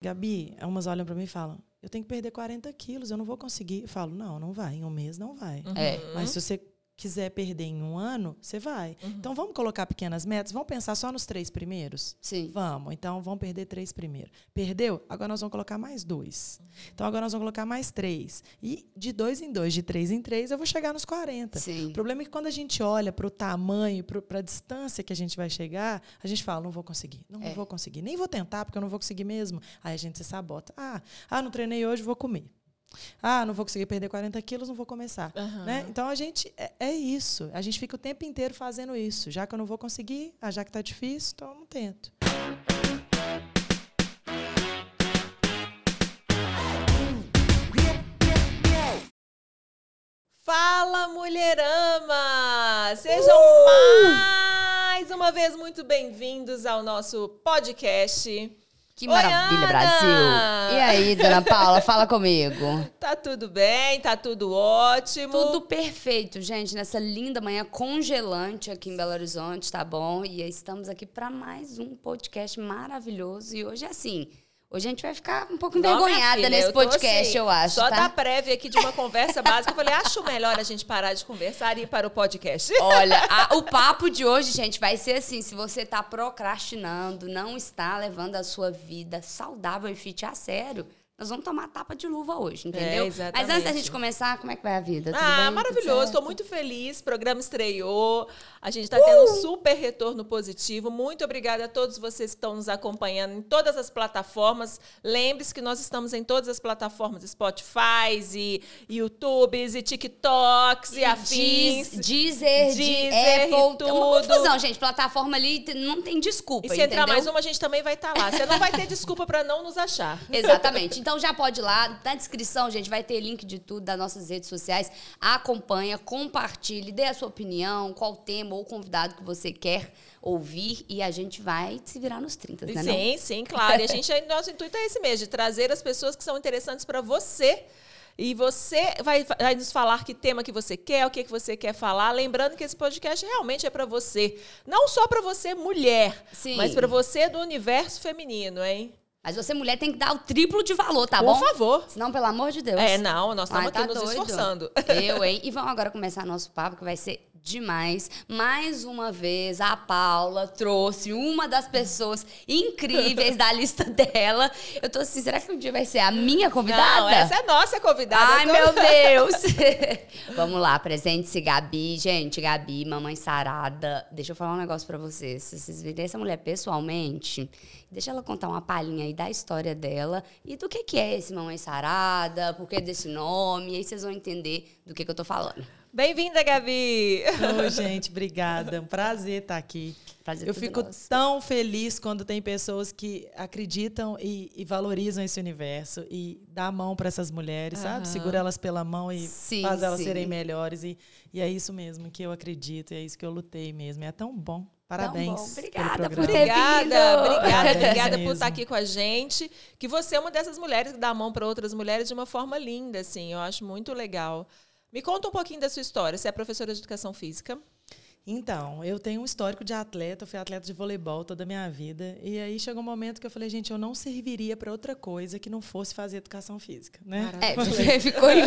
Gabi, umas olham para mim e falam, eu tenho que perder 40 quilos, eu não vou conseguir. Eu falo, não, não vai, em um mês não vai. Uhum. É. Mas se você quiser perder em um ano, você vai. Uhum. Então vamos colocar pequenas metas, vamos pensar só nos três primeiros? Sim. Vamos, então vamos perder três primeiro. Perdeu? Agora nós vamos colocar mais dois. Então agora nós vamos colocar mais três. E de dois em dois, de três em três, eu vou chegar nos 40. Sim. O problema é que quando a gente olha para o tamanho, para a distância que a gente vai chegar, a gente fala, não vou conseguir, não É. vou conseguir, nem vou tentar porque eu não vou conseguir mesmo. Aí a gente se sabota. Ah, ah não treinei hoje, vou comer. Ah, não vou conseguir perder 40 quilos, não vou começar. Aham. Né? Então a gente é, é isso. A gente fica o tempo inteiro fazendo isso. Já que eu não vou conseguir, ah, já que tá difícil, então eu não tento. Fala, mulherama! Sejam mais uma vez muito bem-vindos ao nosso podcast. Que Oi, maravilha, Ana! Brasil. E aí, dona Paula, fala comigo. Tá tudo bem? Tá tudo ótimo? Tudo perfeito, gente, nessa linda manhã congelante aqui em Belo Horizonte, tá bom? E estamos aqui para mais um podcast maravilhoso. E hoje é assim, hoje a gente vai ficar um pouco envergonhada filha, nesse eu podcast, assim, eu acho, Só tá? da prévia aqui de uma conversa básica, eu falei, acho melhor a gente parar de conversar e ir para o podcast. Olha, a- o papo de hoje, gente, vai ser assim: se você tá procrastinando, não está levando a sua vida saudável e fit a sério, nós vamos tomar tapa de luva hoje, entendeu? Mas antes da exatamente. gente começar, como é que vai a vida? Tudo Ah, bem? Tudo maravilhoso. Estou muito feliz. O programa estreou. A gente está tendo um super retorno positivo. Muito obrigada a todos vocês que estão nos acompanhando em todas as plataformas. Lembre-se que nós estamos em todas as plataformas Spotify e YouTubes e TikToks e, afins. Diz, Deezer, de Deezer e Apple, é uma tudo. confusão, gente. Plataforma ali não tem desculpa, E se entrar entendeu? mais uma, a gente também vai estar lá. Você não vai ter desculpa para não nos achar. Exatamente. Então já pode ir lá. Na descrição, gente, vai ter link de tudo das nossas redes sociais. Acompanha, compartilhe, dê a sua opinião, qual tema ou convidado que você quer ouvir. E a gente vai se virar nos 30, né? não? Sim, sim, claro. E a gente, nosso intuito é esse mesmo, de trazer as pessoas que são interessantes para você. E você vai, vai nos falar que tema que você quer, o que, que você quer falar. Lembrando que esse podcast realmente é para você. Não só para você, mulher, Sim. mas para você do universo feminino, hein? Mas você, mulher, tem que dar o triplo de valor, tá Por bom? favor. Senão, pelo amor de Deus. É, não, nós estamos aqui tá nos doido. esforçando. Eu, hein? E vamos agora começar nosso papo, que vai ser demais. Mais uma vez, a Paula trouxe uma das pessoas incríveis da lista dela. Eu tô assim, será que um dia vai ser a minha convidada? Não, essa é nossa convidada. Ai, tô- meu Deus! Vamos lá, presente-se, Gabi. Gente, Gabi, mamãe sarada. Deixa eu falar um negócio pra vocês. Se vocês virem essa mulher pessoalmente, deixa ela contar uma palhinha aí da história dela e do que, que é esse mamãe sarada, por que desse nome. E aí vocês vão entender do que, que eu tô falando. Bem-vinda, Gabi. Ô, gente, obrigada. Um prazer estar aqui. Prazer Eu fico nosso. tão feliz quando tem pessoas que acreditam e, e valorizam esse universo e dá a mão para essas mulheres, Aham. sabe? Segura elas pela mão e Sim, faz elas sim. serem melhores. E, e é isso mesmo que eu acredito, e é isso que eu lutei mesmo. É tão bom. Parabéns. bom. pelo Obrigada por ter Obrigada, vindo. obrigada, obrigada por estar aqui com a gente. Que você é uma dessas mulheres que dá a mão para outras mulheres de uma forma linda, assim. Eu acho muito legal. Me conta um pouquinho da sua história. Você é professora de educação física? Então, eu tenho um histórico de atleta, eu fui atleta de voleibol toda a minha vida. E aí chegou um momento que eu falei, gente, eu não serviria para outra coisa que não fosse fazer educação física, né? É, Falei, ficou em...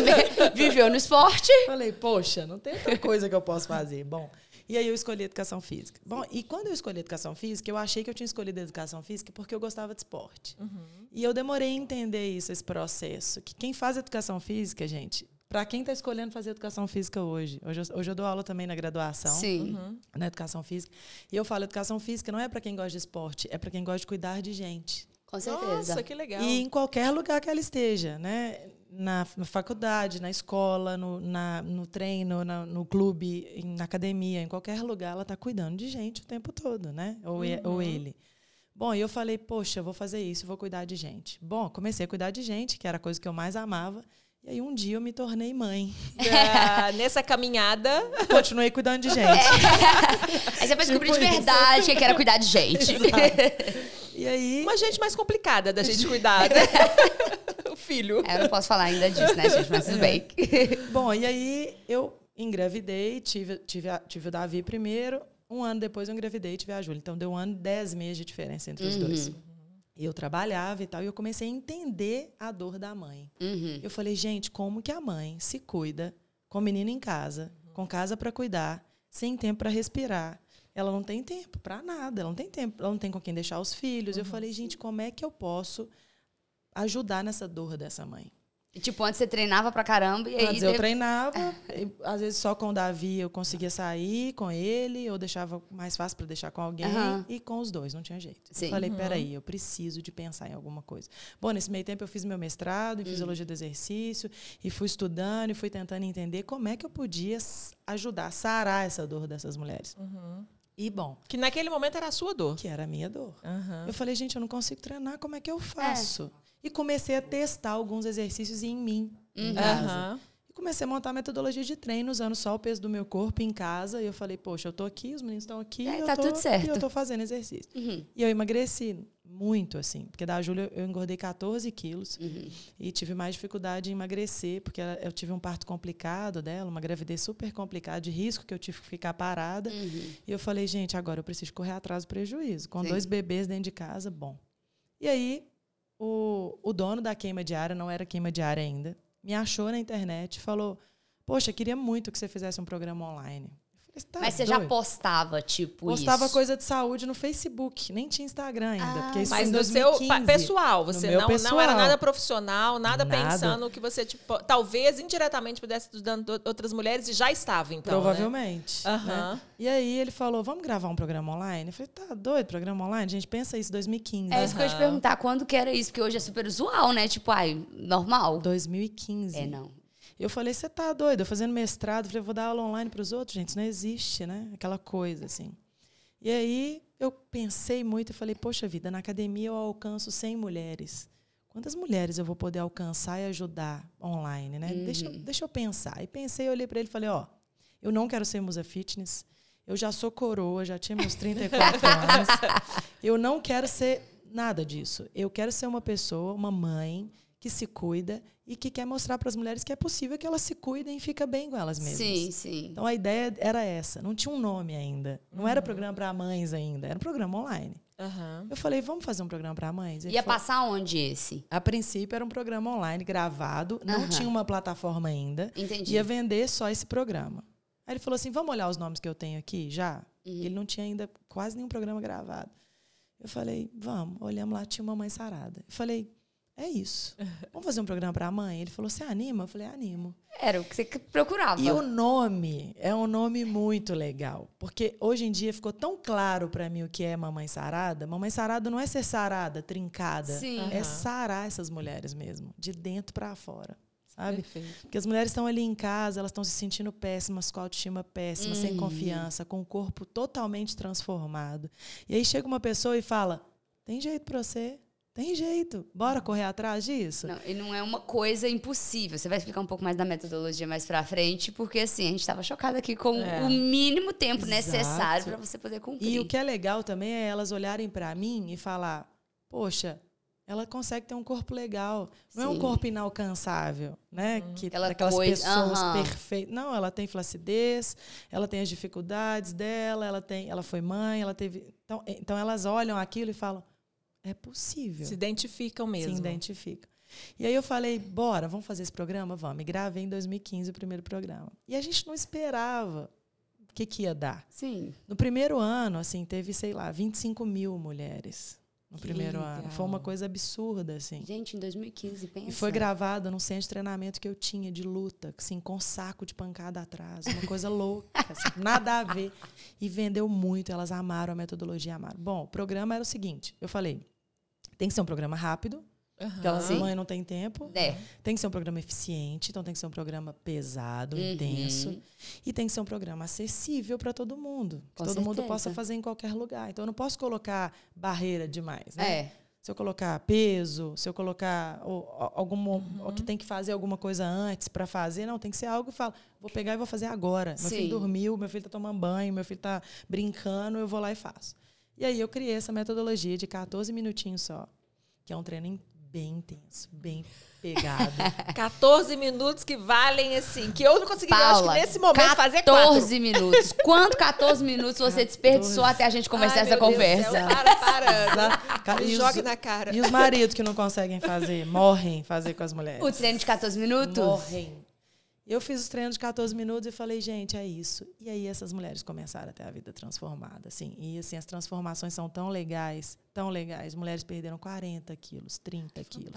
viveu no esporte. Falei, poxa, não tem outra coisa que eu posso fazer. Bom, e aí eu escolhi educação física. Bom, e quando eu escolhi educação física, eu achei que eu tinha escolhido educação física porque eu gostava de esporte. E eu demorei a entender isso, esse processo. Que quem faz educação física, gente, para quem está escolhendo fazer educação física hoje, hoje eu, hoje eu dou aula também na graduação Sim. na educação física. E eu falo, educação física não é para quem gosta de esporte, é para quem gosta de cuidar de gente. Com certeza. Nossa, que legal. E em qualquer lugar que ela esteja, né? Na, faculdade, na escola, no, na, no treino, na- no clube, na academia, em qualquer lugar, ela está cuidando de gente o tempo todo, né? Ou, e- ou ele. Bom, e eu falei, poxa, eu vou fazer isso, vou cuidar de gente. Bom, comecei a cuidar de gente, que era a coisa que eu mais amava. E aí um dia eu me tornei mãe. Ah, nessa caminhada. Continuei cuidando de gente. Aí você vai descobrir Tipo de isso. verdade que era cuidar de gente. E aí. Uma gente mais complicada da gente cuidar, né? o filho. É, eu não posso falar ainda disso, né, gente? Mas tudo bem. Bom, e aí eu engravidei, tive, tive, a- tive o Davi primeiro. Um ano depois eu engravidei e tive a Júlia. Então deu um ano e dez meses de diferença entre os dois. Eu trabalhava e tal, e eu comecei a entender a dor da mãe. Uhum. Eu falei, gente, como que a mãe se cuida com o menino em casa, com casa para cuidar, sem tempo para respirar? Ela não tem tempo para nada, ela não tem tempo, ela não tem com quem deixar os filhos. Eu falei, gente, como é que eu posso ajudar nessa dor dessa mãe? E, tipo, antes você treinava pra caramba e aí. Antes eu treinava, e, às vezes só com o Davi eu conseguia sair com ele, ou deixava mais fácil para deixar com alguém, Aham. e com os dois, não tinha jeito. Sim. Eu falei, peraí, eu preciso de pensar em alguma coisa. Bom, nesse meio tempo eu fiz meu mestrado em fisiologia do exercício, e fui estudando e fui tentando entender como é que eu podia ajudar a sarar essa dor dessas mulheres. E bom, Que naquele momento era a sua dor. que era a minha dor. Aham. Eu falei, gente, eu não consigo treinar, como é que eu faço? E comecei a testar alguns exercícios em mim, Uhum. em casa. Aham. E comecei a montar a metodologia de treino usando só o peso do meu corpo em casa. E eu falei, poxa, eu tô aqui, os meninos estão aqui, É, eu tá tô, tudo certo. e eu tô fazendo exercício. Uhum. E eu emagreci muito, assim. Porque da Júlia eu engordei 14 quilos Uhum. e tive mais dificuldade em emagrecer, porque ela- eu tive um parto complicado dela, uma gravidez super complicada, de risco que eu tive que ficar parada. Uhum. E eu falei, gente, agora eu preciso correr atrás do prejuízo. Com Sim. dois bebês dentro de casa, bom. E aí, o, o dono da queima diária, não era queima diária ainda, me achou na internet e falou: Poxa, queria muito que você fizesse um programa online. Eu falei, "Você tá Mas você já doido?" postava, tipo, Postava isso. coisa de saúde no Facebook, nem tinha Instagram ainda. Ah, porque isso Mas foi no seu 2015. pa- pessoal, você não, não pessoal. era nada profissional, nada, Nada. pensando que você, tipo, talvez indiretamente pudesse estudando do- outras mulheres e já estava, então. né? Provavelmente. Aham. né? E aí ele falou: Vamos gravar um programa online? Eu falei: Tá doido, programa online? Gente, pensa isso, 2015. É isso que eu ia te perguntar, quando que era isso? Porque hoje é super usual, né? Tipo, ai, normal. 2015. É, não. Eu falei, você tá doido? Eu fazendo mestrado, falei, vou dar aula online para os outros, gente, isso não existe, né? Aquela coisa, assim. E aí eu pensei muito e falei, poxa vida, na academia eu alcanço 100 mulheres. Quantas mulheres eu vou poder alcançar e ajudar online, né? Deixa, eu- deixa eu pensar. E pensei, olhei para ele e falei, ó, eu não quero ser musa fitness, eu já sou coroa, já tinha meus 34 anos. Eu não quero ser nada disso. Eu quero ser uma pessoa, uma mãe que se cuida e que quer mostrar para as mulheres que é possível que elas se cuidem e fiquem bem com elas mesmas. Sim, sim. Então a ideia era essa. Não tinha um nome ainda. Não era programa para mães ainda. Era um programa online. Aham. Eu falei, vamos fazer um programa para mães? Ele Ia falou- passar onde esse? A princípio era um programa online gravado. Não Aham. tinha uma plataforma ainda. Entendi. Ia vender só esse programa. Aí ele falou assim: vamos olhar os nomes que eu tenho aqui já? Uhum. Ele não tinha ainda quase nenhum programa gravado. Eu falei, vamos. Olhamos lá, tinha uma mãe sarada. Eu falei, é isso. Vamos fazer um programa para a mãe? Ele falou, você anima? Eu falei, animo. Era o que você procurava. E o nome é um nome muito legal, porque hoje em dia ficou tão claro para mim o que é mamãe sarada. Mamãe sarada não é ser sarada, trincada, Sim. é Aham. sarar essas mulheres mesmo, de dentro para fora, sabe? Perfeito. Porque as mulheres estão ali em casa, elas estão se sentindo péssimas, com a autoestima péssima, sem Uhum. confiança, com o corpo totalmente transformado. E aí chega uma pessoa e fala: "Tem jeito para você? Tem jeito. Bora correr atrás disso?" Não, e não é uma coisa impossível. Você vai explicar um pouco mais da metodologia mais pra frente, porque assim, a gente estava chocada aqui com É. o mínimo tempo Exato. necessário para você poder cumprir. E o que é legal também é elas olharem para mim e falar: poxa, ela consegue ter um corpo legal. Não é um Sim. corpo inalcançável, né? Que Aquela daquelas coisa- pessoas aham. perfeitas. Não, ela tem flacidez, ela tem as dificuldades dela, ela tem, ela foi mãe, ela teve. Então, então elas olham aquilo e falam: é possível. Se identificam mesmo. Se identificam. E aí eu falei, bora, vamos fazer esse programa? Vamos. E gravei em 2015 o primeiro programa. E a gente não esperava o que, que ia dar. Sim. No primeiro ano, assim, teve, sei lá, 25 mil mulheres no Que primeiro legal. ano. Foi uma coisa absurda, assim. Gente, em 2015, pensa. E foi gravado num centro de treinamento que eu tinha de luta, assim, com saco de pancada atrás, uma coisa louca, assim, nada a ver. E vendeu muito, elas amaram a metodologia, amaram. Bom, o programa era o seguinte, eu falei, tem que ser um programa rápido, porque elas Sim. mãe não tem tempo. É. Tem que ser um programa eficiente, então tem que ser um programa pesado, Uhum. intenso. E tem que ser um programa acessível para todo mundo. Que Com todo mundo certeza. possa fazer em qualquer lugar. Então eu não posso colocar barreira demais, né? É. Se eu colocar peso, se eu colocar algum Uhum. que tem que fazer alguma coisa antes para fazer, não, tem que ser algo que fala, vou pegar e vou fazer agora. Meu Sim. filho dormiu, meu filho está tomando banho, meu filho está brincando, eu vou lá e faço. E aí eu criei essa metodologia de 14 minutinhos só, que é um treino bem intenso, bem pegado. 14 minutos que valem assim, que eu não conseguiria, eu acho que Paula, nesse momento fazer 14 quatro. minutos. Quanto 14 minutos você desperdiçou até a gente começar Ai, essa conversa? céu, para, para. Jogue na cara. E os maridos que não conseguem fazer, morrem fazer com as mulheres. O treino de 14 minutos? Morrem. Eu fiz os treinos de 14 minutos e falei, gente, é isso. E aí essas mulheres começaram a ter a vida transformada, assim. E assim, as transformações são tão legais, tão legais. Mulheres perderam 40 quilos, 30 quilos.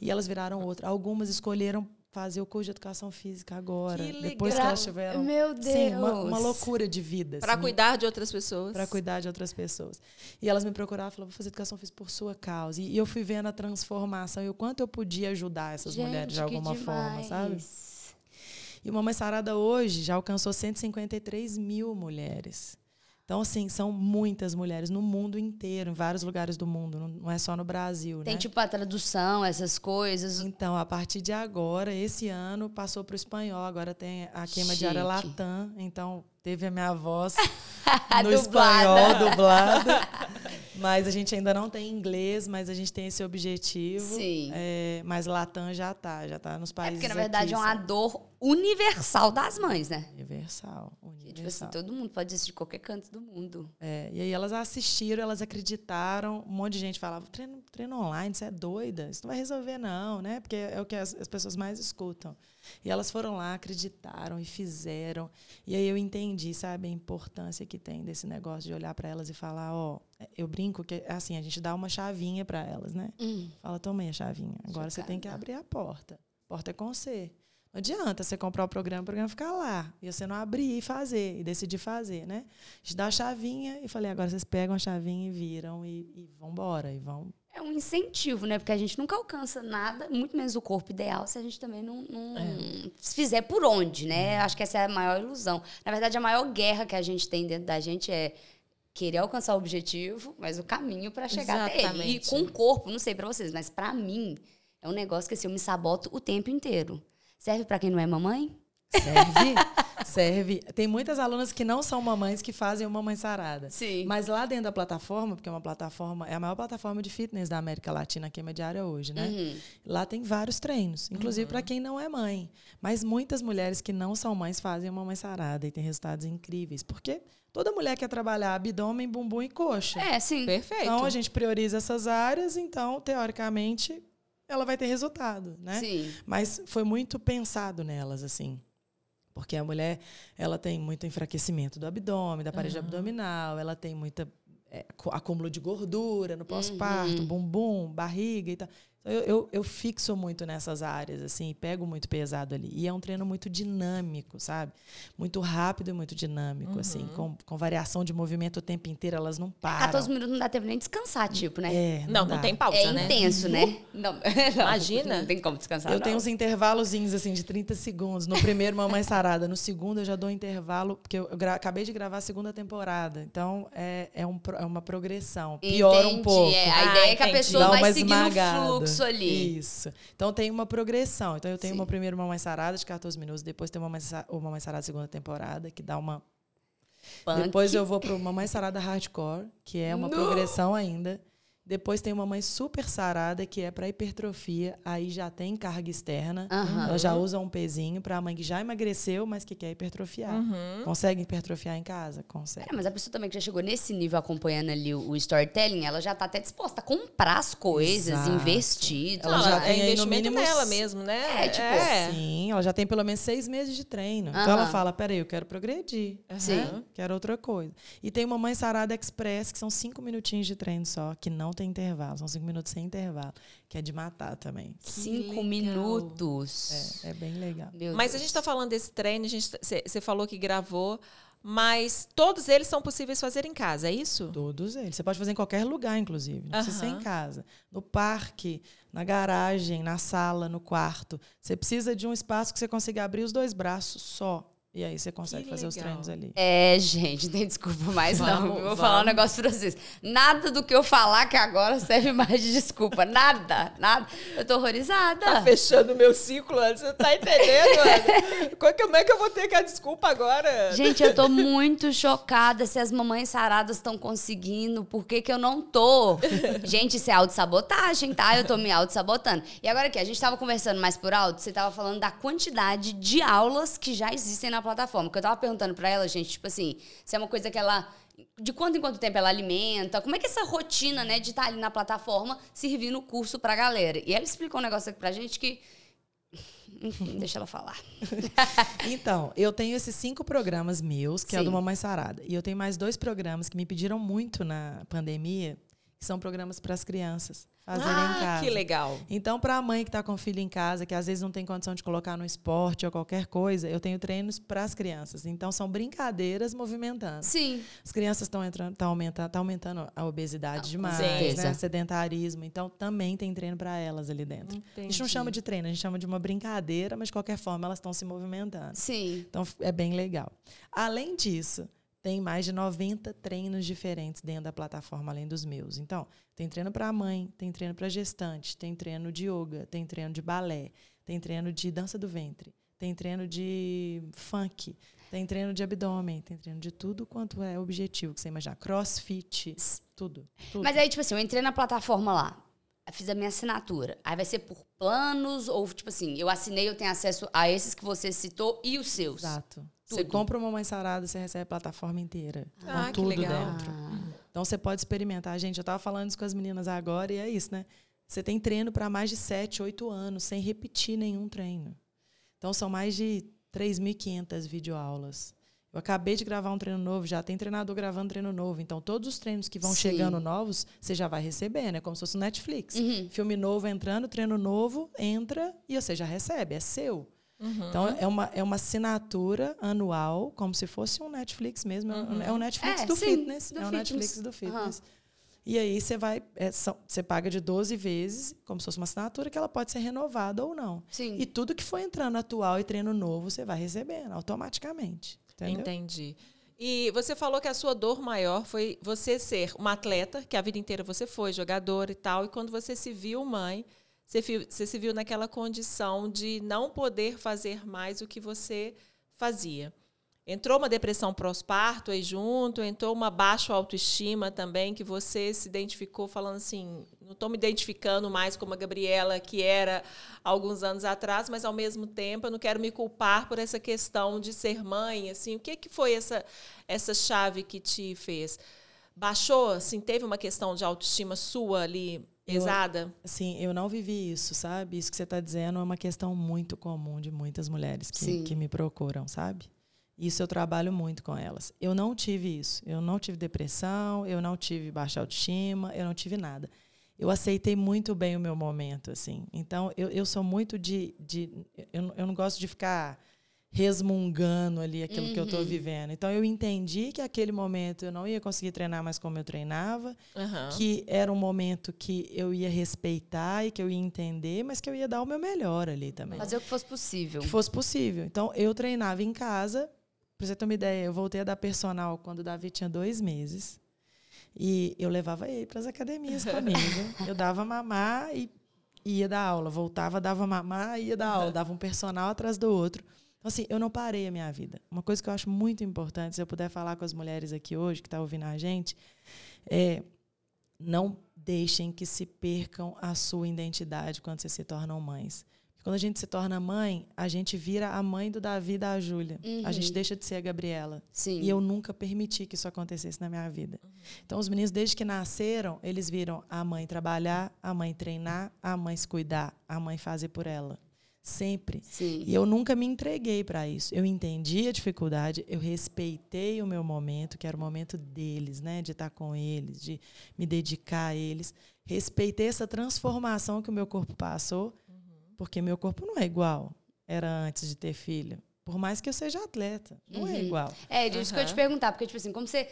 E elas viraram outra. Algumas escolheram fazer o curso de educação física agora. Que Depois que elas tiveram. Meu Deus. Sim, uma, uma loucura de vida. Para assim, cuidar de outras pessoas. para cuidar de outras pessoas. E elas me procuraram e falaram, vou fazer educação física por sua causa. E, eu fui vendo a transformação e o quanto eu podia ajudar essas Gente, mulheres de alguma forma, sabe? E o Mamãe Sarada hoje já alcançou 153 mil mulheres. Então, assim, são muitas mulheres no mundo inteiro, em vários lugares do mundo, não- é só no Brasil, Tem né? tipo a tradução, essas coisas. Então, a partir de agora, esse ano, passou para o espanhol. Agora tem a queima de área Chique. Latam. Então, teve a minha voz no Dublada. espanhol, dublada. Mas a gente ainda não tem inglês, mas a gente tem esse objetivo. Sim. É, mas Latam já tá, já tá nos É países porque, na verdade, aqui, é uma sabe? dor universal das mães, né? Universal, universal. Tipo assim, todo mundo pode assistir qualquer canto do mundo. É, e aí elas assistiram, elas acreditaram, um monte de gente falava, treino, treino online, você é doida, isso não vai resolver não, né? Porque é o que as, as pessoas mais escutam. E elas foram lá, acreditaram e fizeram. E aí eu entendi, sabe, a importância que tem desse negócio de olhar para elas e falar, ó, eu brinco que assim, a gente dá uma chavinha para elas, né? Hum. Fala, toma aí a chavinha. Agora você tem que Chocada. abrir a porta. A porta é com você. Não adianta você comprar o programa, o programa ficar lá. E você não abrir e fazer, e decidir fazer, né? A gente dá a chavinha e falei, agora vocês pegam a chavinha e viram e, e vão embora. E vão. É um incentivo, né? Porque a gente nunca alcança nada, muito menos o corpo ideal, se a gente também não, não É. se fizer por onde, né? Acho que essa é a maior ilusão. Na verdade, a maior guerra que a gente tem dentro da gente é querer alcançar o objetivo, mas o caminho para chegar até ele. E Exatamente. com o corpo, não sei pra vocês, mas pra mim é um negócio que assim, eu me saboto o tempo inteiro. Serve pra quem não é mamãe? Serve? serve. Tem muitas alunas que não são mamães que fazem o Mamãe Sarada. Sim. Mas lá dentro da plataforma, porque é uma plataforma, é a maior plataforma de fitness da América Latina, queima diária hoje, né? Uhum. Lá tem vários treinos, inclusive para quem não é mãe. Mas muitas mulheres que não são mães fazem uma mãe sarada e tem resultados incríveis. Porque toda mulher quer trabalhar abdômen, bumbum e coxa. É, sim. Perfeito. Então a gente prioriza essas áreas, então, teoricamente, ela vai ter resultado, né? Sim. Mas foi muito pensado nelas, assim. Porque a mulher, ela tem muito enfraquecimento do abdômen, da parede abdominal, ela tem muita é, acúmulo de gordura no pós-parto, bumbum, barriga e tal. Então, eu, eu, eu fixo muito nessas áreas, assim, e pego muito pesado ali. E é um treino muito dinâmico, sabe? Muito rápido e muito dinâmico, assim, com, com variação de movimento o tempo inteiro, elas não param. 14 minutos não dá tempo nem descansar, tipo, né? É, Não, não dá. tem pausa, É né? intenso, né? Não, não, Imagina. Não tem como descansar. Eu não. tenho uns intervalozinhos assim de 30 segundos. No primeiro, Mamãe Sarada. No segundo, eu já dou um intervalo, porque eu gra- acabei de gravar a segunda temporada. Então, é, é, um é uma progressão. Piora um Entendi, pouco. é. A Ah, ideia é que a entendi. pessoa Dá vai seguindo esmagada. o fluxo ali. Isso. Então tem uma progressão. Então eu tenho Sim. uma primeira Mamãe Sarada de 14 minutos, depois tem uma Sa- o Mamãe Sarada segunda temporada, que dá uma. Punk. Depois eu vou pro Mamãe Sarada Hardcore, que é uma No! progressão ainda. Depois tem uma mãe super sarada, que é para hipertrofia. Aí já tem carga externa. Aham. Ela já usa um pezinho para a mãe que já emagreceu, mas que quer hipertrofiar. Uhum. Consegue hipertrofiar em casa? Consegue. É, mas a pessoa também que já chegou nesse nível acompanhando ali o, storytelling, ela já tá até disposta a comprar as coisas, Exato. investir. Ela Não, já é tem aí no investimento mínimo nela mesmo, né? É, tipo, Sim, ela já tem pelo menos seis meses de treino. Então Aham. ela fala: peraí, eu quero progredir. Sim. Quero outra coisa. E tem uma mãe sarada express, que são cinco minutinhos de treino só, que não tem intervalo. São cinco minutos sem intervalo, que é de matar também. Cinco legal. minutos. É, é bem legal. Meu Mas a Deus. gente está falando desse treino, você falou que gravou, mas todos eles são possíveis fazer em casa, é isso? Todos eles. Você pode fazer em qualquer lugar, inclusive. Não precisa ser em casa. No parque, na garagem, na sala, no quarto. Você precisa de um espaço que você consiga abrir os dois braços só. E aí você consegue Que fazer os treinos ali. É, gente, não tem desculpa mais não. Vamos, Eu vou vamos. falar um negócio pra vocês. Nada do que eu falar que agora serve mais de desculpa. Nada, nada. Eu tô horrorizada. Tá fechando o meu ciclo, Ana. Você tá entendendo, Ana? Co- Como é que eu vou ter que a desculpa agora? Gente, eu tô muito chocada se as mamães saradas estão conseguindo. Por que, que eu não tô? Gente, isso é autossabotagem, tá? Eu tô me autossabotando. E agora aqui, a gente tava conversando mais por alto, você tava falando da quantidade de aulas que já existem na plataforma. Que eu tava perguntando pra ela, gente, tipo assim, se é uma coisa que ela. De quanto em quanto tempo ela alimenta? Como é que é essa rotina, né, de estar ali na plataforma servindo o curso pra galera? E ela explicou um negócio aqui pra gente que. Enfim, deixa ela falar. Então, eu tenho esses cinco programas meus, que é o do Sim. Mamãe Sarada. E eu tenho mais dois programas que me pediram muito na pandemia, são programas para as crianças fazerem em Ah, casa. que legal. Então, para a mãe que está com o filho em casa, que às vezes não tem condição de colocar no esporte ou qualquer coisa, eu tenho treinos para as crianças. Então, são brincadeiras movimentando. Sim. As crianças estão entrando, tá aumentando, tá aumentando a obesidade demais, certeza. né? Sedentarismo. Então, também tem treino para elas ali dentro. A gente não Entendi. chama de treino, a gente chama de uma brincadeira, mas de qualquer forma elas estão se movimentando. Sim. Então é bem legal. Além disso, tem mais de 90 treinos diferentes dentro da plataforma, além dos meus. Então, tem treino para mãe, tem treino para gestante, tem treino de yoga, tem treino de balé, tem treino de dança do ventre, tem treino de funk, tem treino de abdômen, tem treino de tudo quanto é objetivo que você imaginar. Crossfit, tudo. tudo. Mas aí, tipo assim, eu entrei na plataforma lá, fiz a minha assinatura. Aí vai ser por planos ou, tipo assim, eu assinei, eu tenho acesso a esses que você citou e os seus. Exato. Você compra uma mãe sarada, você recebe a plataforma inteira. Ah, com que tudo legal. dentro. Ah, Então você pode experimentar. Gente, eu estava falando isso com as meninas agora e é isso, né? Você tem treino para mais de 7, 8 anos, sem repetir nenhum treino. Então são mais de 3.500 videoaulas. Eu acabei de gravar um treino novo, já tem treinador gravando treino novo. Então todos os treinos que vão Sim. chegando novos, você já vai recebendo. É como se fosse um Netflix. Uhum. Filme novo entrando, treino novo, entra e você já recebe, é seu. Uhum. Então é uma, é uma assinatura anual, como se fosse um Netflix mesmo. É um- É um Netflix É, do sim, fitness. do é um fitness. Netflix do fitness. E aí você vai, é, são- você paga de 12 vezes, como se fosse uma assinatura, que ela pode ser renovada ou não. Sim. E tudo que for entrando atual e treino novo, você vai recebendo automaticamente. Entendeu? Entendi. E você falou que a sua dor maior foi você ser uma atleta, que a vida inteira você foi jogador e tal, e quando você se viu mãe, você, você se viu naquela condição de não poder fazer mais o que você fazia. Entrou uma depressão pós-parto aí junto, entrou uma baixa autoestima também, que você se identificou falando assim, não estou me identificando mais como a Gabriela que era alguns anos atrás, mas ao mesmo tempo eu não quero me culpar por essa questão de ser mãe, assim, o que que foi essa essa chave que te fez? Baixou, assim, teve uma questão de autoestima sua ali pesada? Assim, eu não vivi isso, sabe? Isso que você está dizendo é uma questão muito comum de muitas mulheres Sim. que, que me procuram, sabe? Isso eu trabalho muito com elas. Eu não tive isso. Eu não tive depressão, eu não tive baixa autoestima, eu não tive nada. Eu aceitei muito bem o meu momento, assim. Então, eu, eu sou muito de. de eu, eu não gosto de ficar resmungando ali aquilo que eu estou vivendo. Então, eu entendi que aquele momento eu não ia conseguir treinar mais como eu treinava Aham. que era um momento que eu ia respeitar e que eu ia entender, mas que eu ia dar o meu melhor ali também. Fazer o que fosse possível. Que fosse possível. Então, eu treinava em casa. Pra você ter uma ideia, eu voltei a dar personal quando o Davi tinha dois meses. E eu levava ele para as academias comigo. Eu dava mamar e ia dar aula. Voltava, dava mamar e ia dar aula. Dava um personal atrás do outro. Então, assim, eu não parei a minha vida. Uma coisa que eu acho muito importante, se eu puder falar com as mulheres aqui hoje, que estão ouvindo a gente, é não deixem que se percam a sua identidade quando vocês se tornam mães. Quando a gente se torna mãe, a gente vira a mãe do Davi da Júlia. A gente deixa de ser a Gabriela. Sim. E eu nunca permiti que isso acontecesse na minha vida. Então, os meninos, desde que nasceram, eles viram a mãe trabalhar, a mãe treinar, a mãe se cuidar, a mãe fazer por ela. Sempre. Sim. E eu nunca me entreguei para isso. Eu entendi a dificuldade, eu respeitei o meu momento, que era o momento deles, né, de estar com eles, de me dedicar a eles. Respeitei essa transformação que o meu corpo passou, porque meu corpo não é igual era antes de ter filho. Por mais que eu seja atleta, não é Uhum. igual. É, isso que eu te perguntar, porque, tipo assim, como você.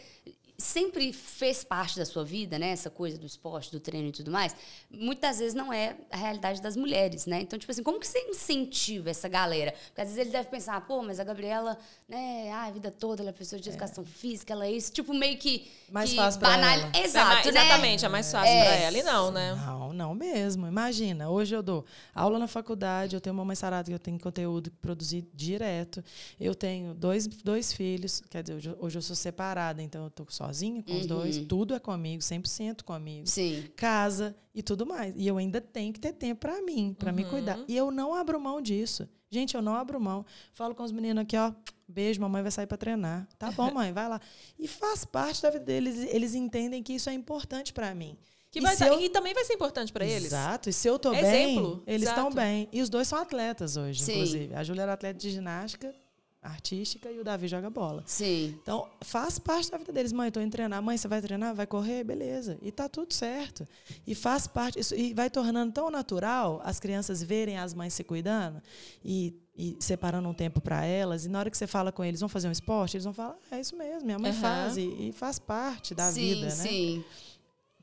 Sempre fez parte da sua vida, né? Essa coisa do esporte, do treino e tudo mais, muitas vezes não é a realidade das mulheres, né? Então, tipo assim, como que você incentiva essa galera? Porque às vezes ele deve pensar, pô, mas a Gabriela, né, ah, a vida toda ela é pessoa de educação é. física, ela é isso, tipo, meio que. Mais que fácil pra ela. Exato, é, né? Exatamente, é mais fácil é. pra ela. E não, né? Não, não mesmo. Imagina, hoje eu dou aula na faculdade, eu tenho uma mãe sarada que eu tenho conteúdo que produzir direto. Eu tenho dois, dois filhos, quer dizer, hoje, hoje eu sou separada, então eu tô sozinha com uhum. os dois, tudo é comigo, 100% comigo. Sim. Casa e tudo mais. E eu ainda tenho que ter tempo para mim, para uhum. me cuidar. E eu não abro mão disso. Gente, eu não abro mão. Falo com os meninos aqui, ó, beijo, mamãe vai sair para treinar. Tá bom, mãe, vai lá. E faz parte da vida deles, eles entendem que isso é importante para mim. Que vai dar, eu... E também vai ser importante para eles. Exato. E se eu tô é bem, exemplo. eles estão bem. E os dois são atletas hoje, Sim. inclusive. A Júlia era atleta de ginástica artística e o Davi joga bola. Sim. Então, faz parte da vida deles. Mãe, estou indo treinar. Mãe, você vai treinar? Vai correr? Beleza. E tá tudo certo. E faz parte. Isso, e vai tornando tão natural as crianças verem as mães se cuidando e, e separando um tempo para elas. E na hora que você fala com eles, vão fazer um esporte, eles vão falar: ah, é isso mesmo, minha mãe uhum. faz. E, e, faz parte da sim, vida, né? Sim.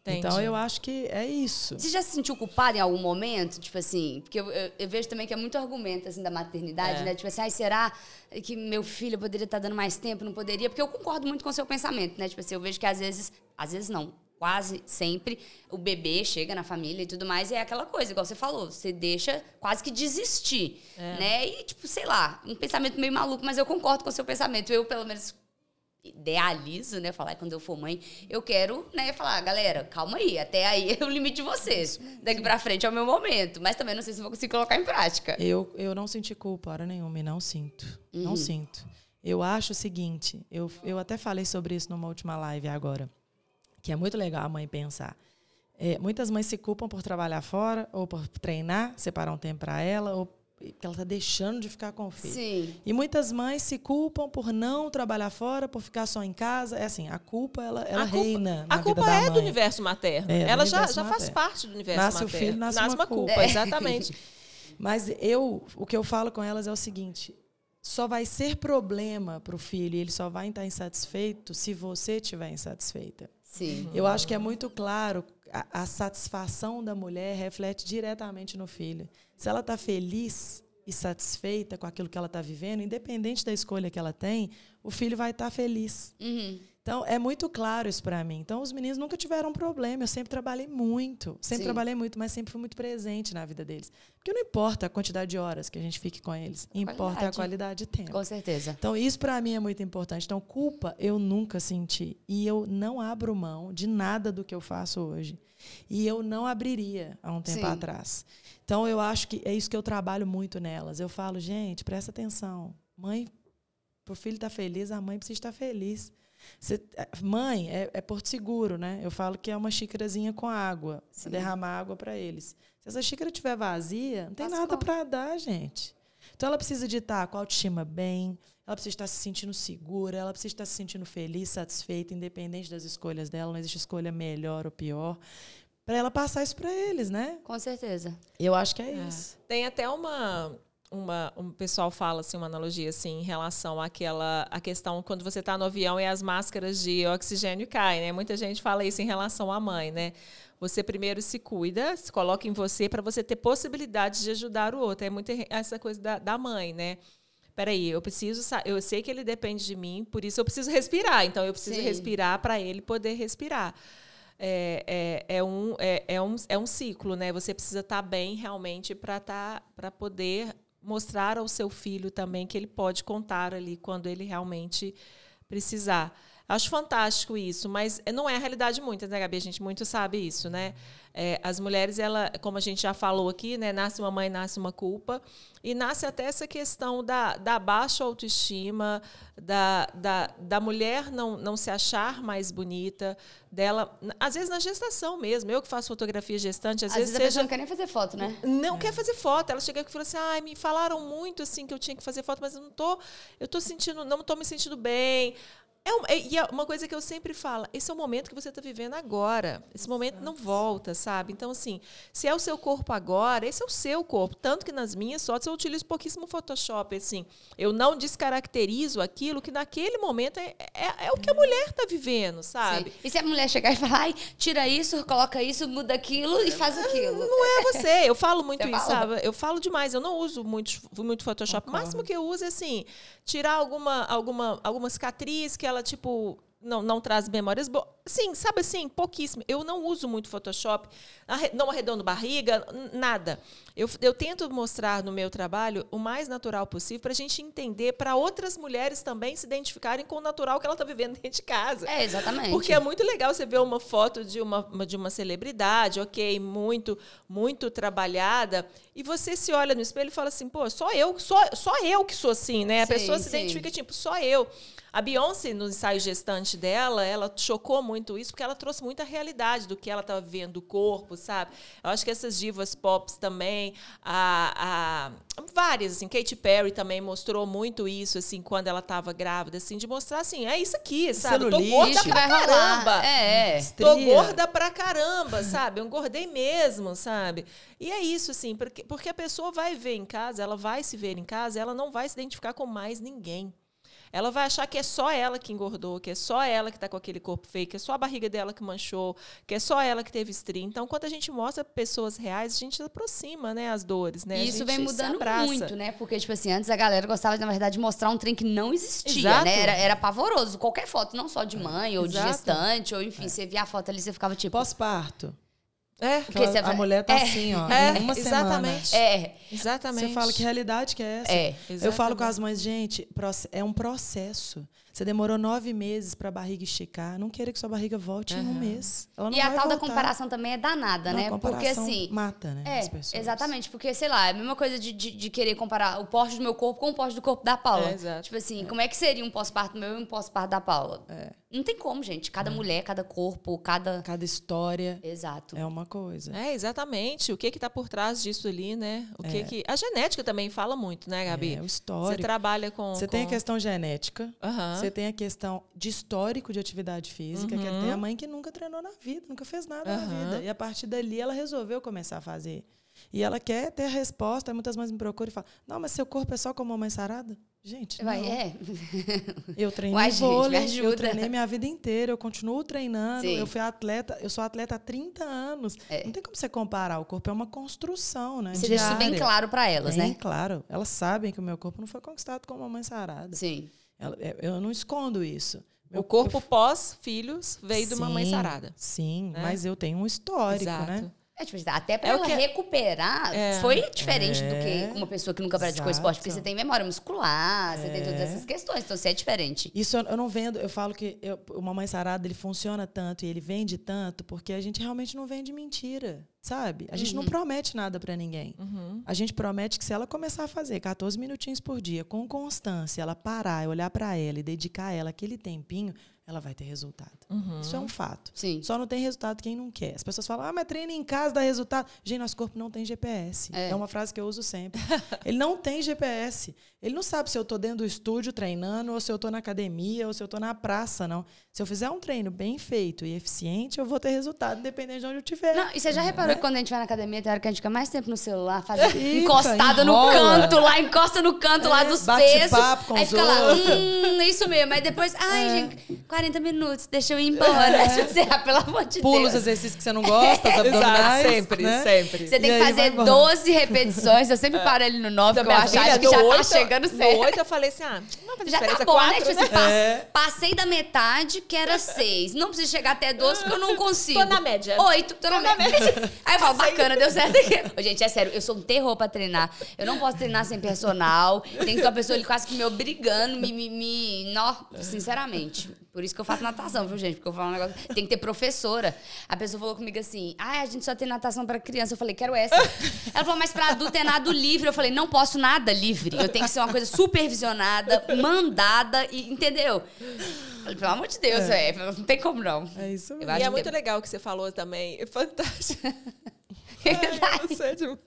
Entendi. Então eu acho que é isso. Você já se sentiu culpada em algum momento? Tipo assim, porque eu, eu, eu vejo também que é muito argumento assim, da maternidade, é. né? Tipo assim, será que meu filho poderia estar dando mais tempo? Não poderia? Porque eu concordo muito com o seu pensamento, né? Tipo assim, eu vejo que às vezes, às vezes não, quase sempre o bebê chega na família e tudo mais, e é aquela coisa, igual você falou, você deixa quase que desistir, é. né? E, tipo, sei lá, um pensamento meio maluco, mas eu concordo com o seu pensamento. Eu, pelo menos, idealizo, né? Falar quando eu for mãe, eu quero, né, falar, galera, calma aí, até aí é o limite de vocês. Daqui para frente é o meu momento, mas também não sei se vou conseguir colocar em prática. Eu, eu não senti culpa hora nenhuma e não sinto. Uhum. Não sinto. Eu acho o seguinte, eu, eu até falei sobre isso numa última live agora, que é muito legal a mãe pensar. É, muitas mães se culpam por trabalhar fora, ou por treinar, separar um tempo para ela, ou porque ela está deixando de ficar com o filho. Sim. E muitas mães se culpam por não trabalhar fora, por ficar só em casa. É assim, a culpa ela, ela a reina. a culpa é do universo materno. É, ela já, já faz parte do universo nasce materno. Nasce o filho, nasce, nasce uma, uma culpa. culpa. É. Exatamente. Mas eu, o que eu falo com elas é o seguinte: só vai ser problema para o filho, e ele só vai estar insatisfeito se você estiver insatisfeita. Sim. Eu acho que é muito claro a, a satisfação da mulher reflete diretamente no filho. Se ela está feliz e satisfeita com aquilo que ela está vivendo, independente da escolha que ela tem, o filho vai estar tá feliz. Uhum. Então, é muito claro isso para mim. Então, os meninos nunca tiveram problema. Eu sempre trabalhei muito. Sempre Sim. trabalhei muito, mas sempre fui muito presente na vida deles. Porque não importa a quantidade de horas que a gente fique com eles. Importa qualidade. a qualidade de tempo. Com certeza. Então, isso para mim é muito importante. Então, culpa eu nunca senti. E eu não abro mão de nada do que eu faço hoje. E eu não abriria há um tempo Sim. atrás. Então, eu acho que é isso que eu trabalho muito nelas. Eu falo, gente, presta atenção. Mãe, para o filho estar tá feliz, a mãe precisa estar feliz. Você, é, mãe é, é, porto seguro, né? Eu falo que é uma xícarazinha com água, Sim. derramar água para eles. Se essa xícara estiver vazia, não tem nada para dar, gente. Então ela precisa de estar com a autoestima bem, ela precisa estar se sentindo segura, ela precisa estar se sentindo feliz, satisfeita, independente das escolhas dela, não existe escolha melhor ou pior. Para ela passar isso para eles, né? Com certeza. Eu acho que é, é. isso. Tem até uma uma, um pessoal fala assim, uma analogia assim, em relação àquela a questão quando você está no avião e as máscaras de oxigênio caem, né? Muita gente fala isso em relação à mãe, né? Você primeiro se cuida, se coloca em você para você ter possibilidade de ajudar o outro. É muito essa coisa da, da mãe, né? Peraí, eu preciso, eu sei que ele depende de mim, por isso eu preciso respirar. Então eu preciso Sim. respirar para ele poder respirar. É, é, é, um, é, é, um, é um ciclo, né? Você precisa estar tá bem realmente para tá, para poder mostrar ao seu filho também que ele pode contar ali quando ele realmente precisar. Acho fantástico isso, mas não é a realidade de muitas, né, Gabi? A gente muito sabe isso, né? É, as mulheres, ela, como a gente já falou aqui, né, nasce uma mãe, nasce uma culpa, e nasce até essa questão da, da baixa autoestima, da, da, da mulher não, não se achar mais bonita, dela, às vezes na gestação mesmo, eu que faço fotografia gestante, às, às vezes, vezes seja, não quer nem fazer foto, né? Não é. quer fazer foto. Ela chega aqui e fala assim: "Ai, me falaram muito assim que eu tinha que fazer foto, mas eu não tô, eu tô sentindo, não estou me sentindo bem" É uma, e é uma coisa que eu sempre falo, esse é o momento que você está vivendo agora. Esse momento não volta, sabe? Então, assim, se é o seu corpo agora, esse é o seu corpo. Tanto que nas minhas fotos eu utilizo pouquíssimo Photoshop. Assim, eu não descaracterizo aquilo que naquele momento é, é, é o que a mulher está vivendo, sabe? Sim. E se a mulher chegar e falar, ai, tira isso, coloca isso, muda aquilo e faz aquilo? Não é você. Eu falo muito você isso, fala? sabe? Eu falo demais. Eu não uso muito, muito Photoshop. O máximo que eu uso é, assim, tirar alguma, alguma, alguma cicatriz que ela, tipo, não, não traz memórias boas. Sim, sabe assim, pouquíssimo. Eu não uso muito Photoshop, não arredondo barriga, nada. Eu, eu tento mostrar no meu trabalho o mais natural possível para a gente entender, para outras mulheres também se identificarem com o natural que ela está vivendo dentro de casa. É, exatamente. Porque é muito legal você ver uma foto de uma, de uma celebridade, ok, muito, muito trabalhada, e você se olha no espelho e fala assim, pô, só eu, só, só eu que sou assim, né? A sim, pessoa se sim. identifica, tipo, só eu. A Beyoncé, no ensaio gestante dela, ela chocou muito isso, porque ela trouxe muita realidade do que ela estava vendo, do corpo, sabe? Eu acho que essas divas pop também, a, a, várias, assim, Katy Perry também mostrou muito isso, assim, quando ela estava grávida, assim, de mostrar assim, é isso aqui, sabe? Celulite. Tô gorda pra caramba. É, é. Tô gorda pra caramba, sabe? Eu engordei mesmo, sabe? E é isso, assim, porque, porque a pessoa vai ver em casa, ela vai se ver em casa, ela não vai se identificar com mais ninguém ela vai achar que é só ela que engordou, que é só ela que está com aquele corpo feio, que é só a barriga dela que manchou, que é só ela que teve estria. Então, quando a gente mostra pessoas reais, a gente aproxima, né, as dores, né? E isso vem mudando muito, né? Porque, tipo assim, antes a galera gostava, na verdade, de mostrar um trem que não existia, Exato. né? Era, era pavoroso. Qualquer foto, não só de mãe, ou Exato. de gestante, ou enfim, é. você via a foto ali, você ficava tipo... Pós-parto. É, porque a, a mulher tá é, assim, ó. É, uma exatamente. Semana. É, exatamente. Você fala que realidade que é essa? É, Eu falo com as mães, gente, é um processo. Você demorou nove meses para a barriga esticar. Não queira que sua barriga volte uhum. em um mês. e a tal voltar. da comparação também é danada, não, né? Porque assim. Mata, né? É, exatamente. Porque, sei lá, é a mesma coisa de, de, de, querer comparar o porte do meu corpo com o porte do corpo da Paula. É, exato. Tipo assim, é. como é que seria um pós-parto meu e um pós-parto da Paula? É. Não tem como, gente. Cada é. mulher, cada corpo, cada. Cada história. Exato. É uma coisa. É, exatamente. O que que tá por trás disso ali, né? O que é. que. A genética também fala muito, né, Gabi? É, o histórico. Você trabalha com. Você com... tem a questão genética. Uhum. Você tem a questão de histórico de atividade física, uhum. que tem a mãe que nunca treinou na vida, nunca fez nada uhum. na vida. E a partir dali ela resolveu começar a fazer. E ela quer ter a resposta. Muitas mães me procuram e falam: Não, mas seu corpo é só como uma mãe sarada? Gente, Vai, é. eu treinei Uai, vôlei, gente, eu treinei minha vida inteira, eu continuo treinando. Sim. Eu fui atleta, eu sou atleta há 30 anos. É. Não tem como você comparar, o corpo é uma construção, né? Você deixa isso bem claro para elas, bem né? claro. Elas sabem que o meu corpo não foi conquistado como uma mãe sarada. Sim. É, eu não escondo isso. O corpo pós-filhos veio sim, de uma mãe sarada. Sim, né? mas eu tenho um histórico, né? Exato. né? É, tipo, até para é ela que... recuperar, é. foi diferente é. do que uma pessoa que nunca praticou Exato. esporte, porque você tem memória muscular, você tem todas é. essas questões, então você é diferente. Isso eu, eu não vendo, eu falo que eu, o Mamãe Sarada ele funciona tanto e ele vende tanto porque a gente realmente não vende mentira, sabe? A gente uhum. não promete nada para ninguém. Uhum. A gente promete que se ela começar a fazer 14 minutinhos por dia com constância, ela parar, olhar para ela e dedicar a ela aquele tempinho, ela vai ter resultado. Uhum. Isso é um fato. Sim. Só não tem resultado quem não quer. As pessoas falam, ah, mas treina em casa, dá resultado. Gente, nosso corpo não tem GPS. É, é uma frase que eu uso sempre. Ele não tem GPS. Ele não sabe se eu estou dentro do estúdio treinando, ou se eu estou na academia, ou se eu estou na praça, não. Se eu fizer um treino bem feito e eficiente, eu vou ter resultado, independente de onde eu estiver. Não, e você já reparou é. que quando a gente vai na academia, tem hora que a gente fica mais tempo no celular, fazendo encostada no canto, lá, encosta no canto é, lá dos pesos. Papo com aí os fica outros. lá, hum, isso mesmo. Aí depois, ai, é. gente, 40 minutos, deixa eu ir embora. É. Você, ah, pelo amor de Pula Deus. os exercícios que você não gosta, os abdominais. sempre, né? sempre. Você tem que fazer 12 repetições. Eu sempre paro ali no 9, porque eu acho que já 8, tá chegando certo. No 8 eu falei assim, ah, não vai Já tá bom, quatro, né? Tipo, né? é. Passei da metade, que era 6. Não preciso chegar até 12, porque eu não consigo. Tô na média. 8, tô, tô na, na média. média. Aí eu falo, bacana, deu certo aqui. Ô, gente, é sério, eu sou um terror pra treinar. Eu não posso treinar sem personal. Tem que ter uma pessoa ali quase que me obrigando, me... me, me... Não, sinceramente. Por isso que eu faço natação, viu, gente? Porque eu falo um negócio. Tem que ter professora. A pessoa falou comigo assim: ah, a gente só tem natação para criança. Eu falei, quero essa. Ela falou, mas para adulto é nado livre. Eu falei, não posso nada livre. Eu tenho que ser uma coisa supervisionada, mandada, e, entendeu? Falei, pelo amor de Deus, é. não tem como não. É isso mesmo. E é muito legal o que você falou também. É fantástico. Ai, eu sei demais.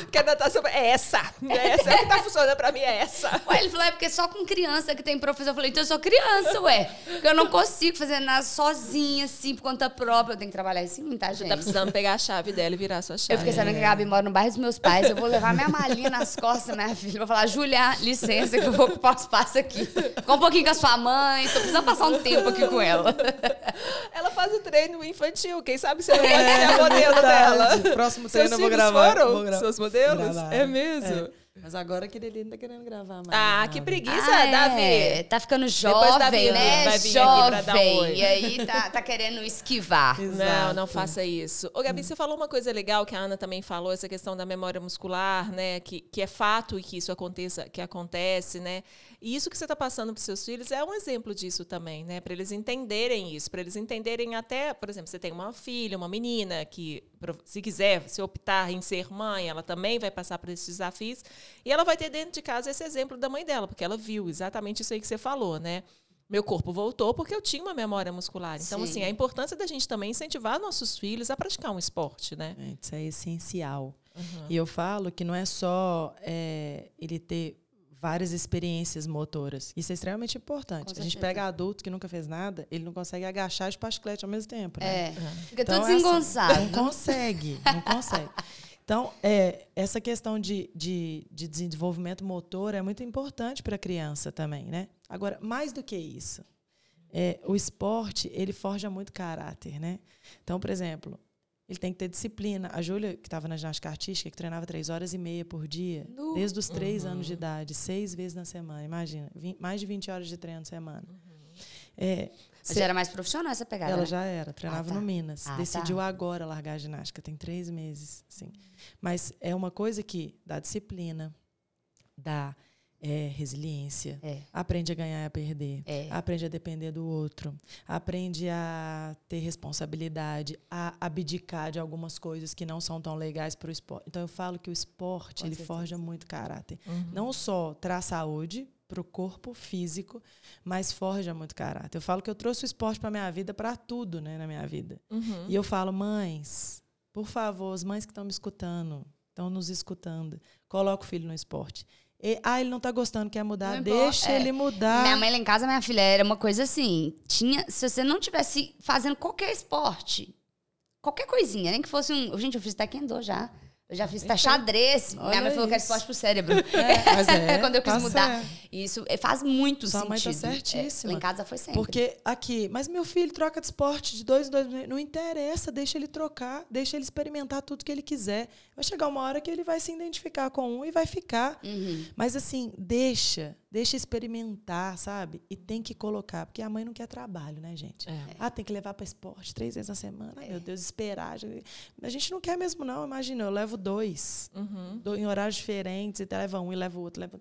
Porque a natação é essa. É essa. É o que tá funcionando pra mim, é essa. Ué, ele falou, é porque só com criança que tem professor. Eu falei, então eu sou criança, ué. Porque eu não consigo fazer nada sozinha, assim, por conta própria. Eu tenho que trabalhar em mim, tá, gente? Você tá precisando pegar a chave dela e virar a sua chave. Eu fiquei sabendo que a Gabi mora no bairro dos meus pais. Eu vou levar minha malinha nas costas, minha filha. Vou falar, Julia, licença, que eu vou ocupar o espaço aqui. Ficou um pouquinho com a sua mãe. Tô precisando passar um tempo aqui com ela. Ela faz o treino infantil. Quem sabe você não pode ser a modelo dela. Próximo treino eu vou gravar. foram vou gra- seus modelos? gravar. É mesmo? Mas agora aquele ali não tá querendo gravar mais. Ah, nada. que preguiça, Ah, Davi. é. Tá ficando Depois jovem, Davi né? vai vir aqui pra dar um jovem. oi. E aí tá, tá querendo esquivar. Não, Exato. não faça isso. Ô, Gabi, você falou uma coisa legal que a Ana também falou, essa questão da memória muscular, né? Que, que é fato e que isso aconteça, que acontece, né? E isso que você está passando para seus filhos é um exemplo disso também, né? Para eles entenderem isso, para eles entenderem até, por exemplo, você tem uma filha, uma menina que, se quiser, se optar em ser mãe, ela também vai passar por esses desafios e ela vai ter dentro de casa esse exemplo da mãe dela, porque ela viu exatamente isso aí que você falou, né? Meu corpo voltou porque eu tinha uma memória muscular. Então, Sim. assim, a importância da gente também incentivar nossos filhos a praticar um esporte, né? Gente, isso é essencial. Uhum. E eu falo que não é só é, ele ter várias experiências motoras. Isso é extremamente importante. A gente pega adulto que nunca fez nada, ele não consegue agachar e chiclete ao mesmo tempo. Né? É. Fica Então, todo é assim, desengonçado. não consegue, não consegue. Então, é, essa questão de, de, de desenvolvimento motor é muito importante para a criança também, né? Agora, mais do que isso, é, o esporte, ele forja muito caráter, né? Então, por exemplo, ele tem que ter disciplina. A Júlia, que estava na ginástica artística, que treinava três horas e meia por dia, Nu. desde os três anos de idade, seis vezes na semana, imagina, mais de 20 horas de treino na semana. É, Você já era mais profissional essa pegada, ela né? já era, treinava tá. no Minas. Ah, Decidiu tá. agora largar a ginástica, tem três meses. Assim. Mas é uma coisa que dá disciplina, dá é, resiliência, É. aprende a ganhar e a perder, É. aprende a depender do outro, aprende a ter responsabilidade, a abdicar de algumas coisas que não são tão legais para o esporte. Então eu falo que o esporte Com ele certeza. forja muito caráter. Uhum. Não só traz saúde para o corpo físico, mas forja muito caráter. Eu falo que eu trouxe o esporte para minha vida, para tudo, né, na minha vida. Uhum. E eu falo, mães, por favor, as mães que estão me escutando, estão nos escutando, coloca o filho no esporte. E, ah, ele não está gostando, quer mudar, deixa é. ele mudar. Minha mãe lá em casa, minha filha, era uma coisa assim. Tinha, se você não tivesse fazendo qualquer esporte, qualquer coisinha, nem que fosse um. Gente, eu fiz taekwondo já. Eu já fiz até xadrez. Minha Olha mãe falou que era esporte pro cérebro. É, mas é, Quando eu quis tá mudar. certo. Isso é, faz muito Sua mãe tá sentido. certíssima. É, lá em casa foi sempre. Porque aqui, mas meu filho troca de esporte de dois em dois meses. Não interessa, deixa ele trocar, deixa ele experimentar tudo que ele quiser. Vai chegar uma hora que ele vai se identificar com um e vai ficar. Uhum. Mas assim, deixa, deixa experimentar, sabe? E tem que colocar, porque a mãe não quer trabalho, né, gente? É. Ah, tem que levar para esporte três vezes na semana. Ai, meu Deus, esperar. A gente não quer mesmo, não. Imagina, eu levo dois, Uhum. em horários diferentes, e leva um e leva o outro. Leva...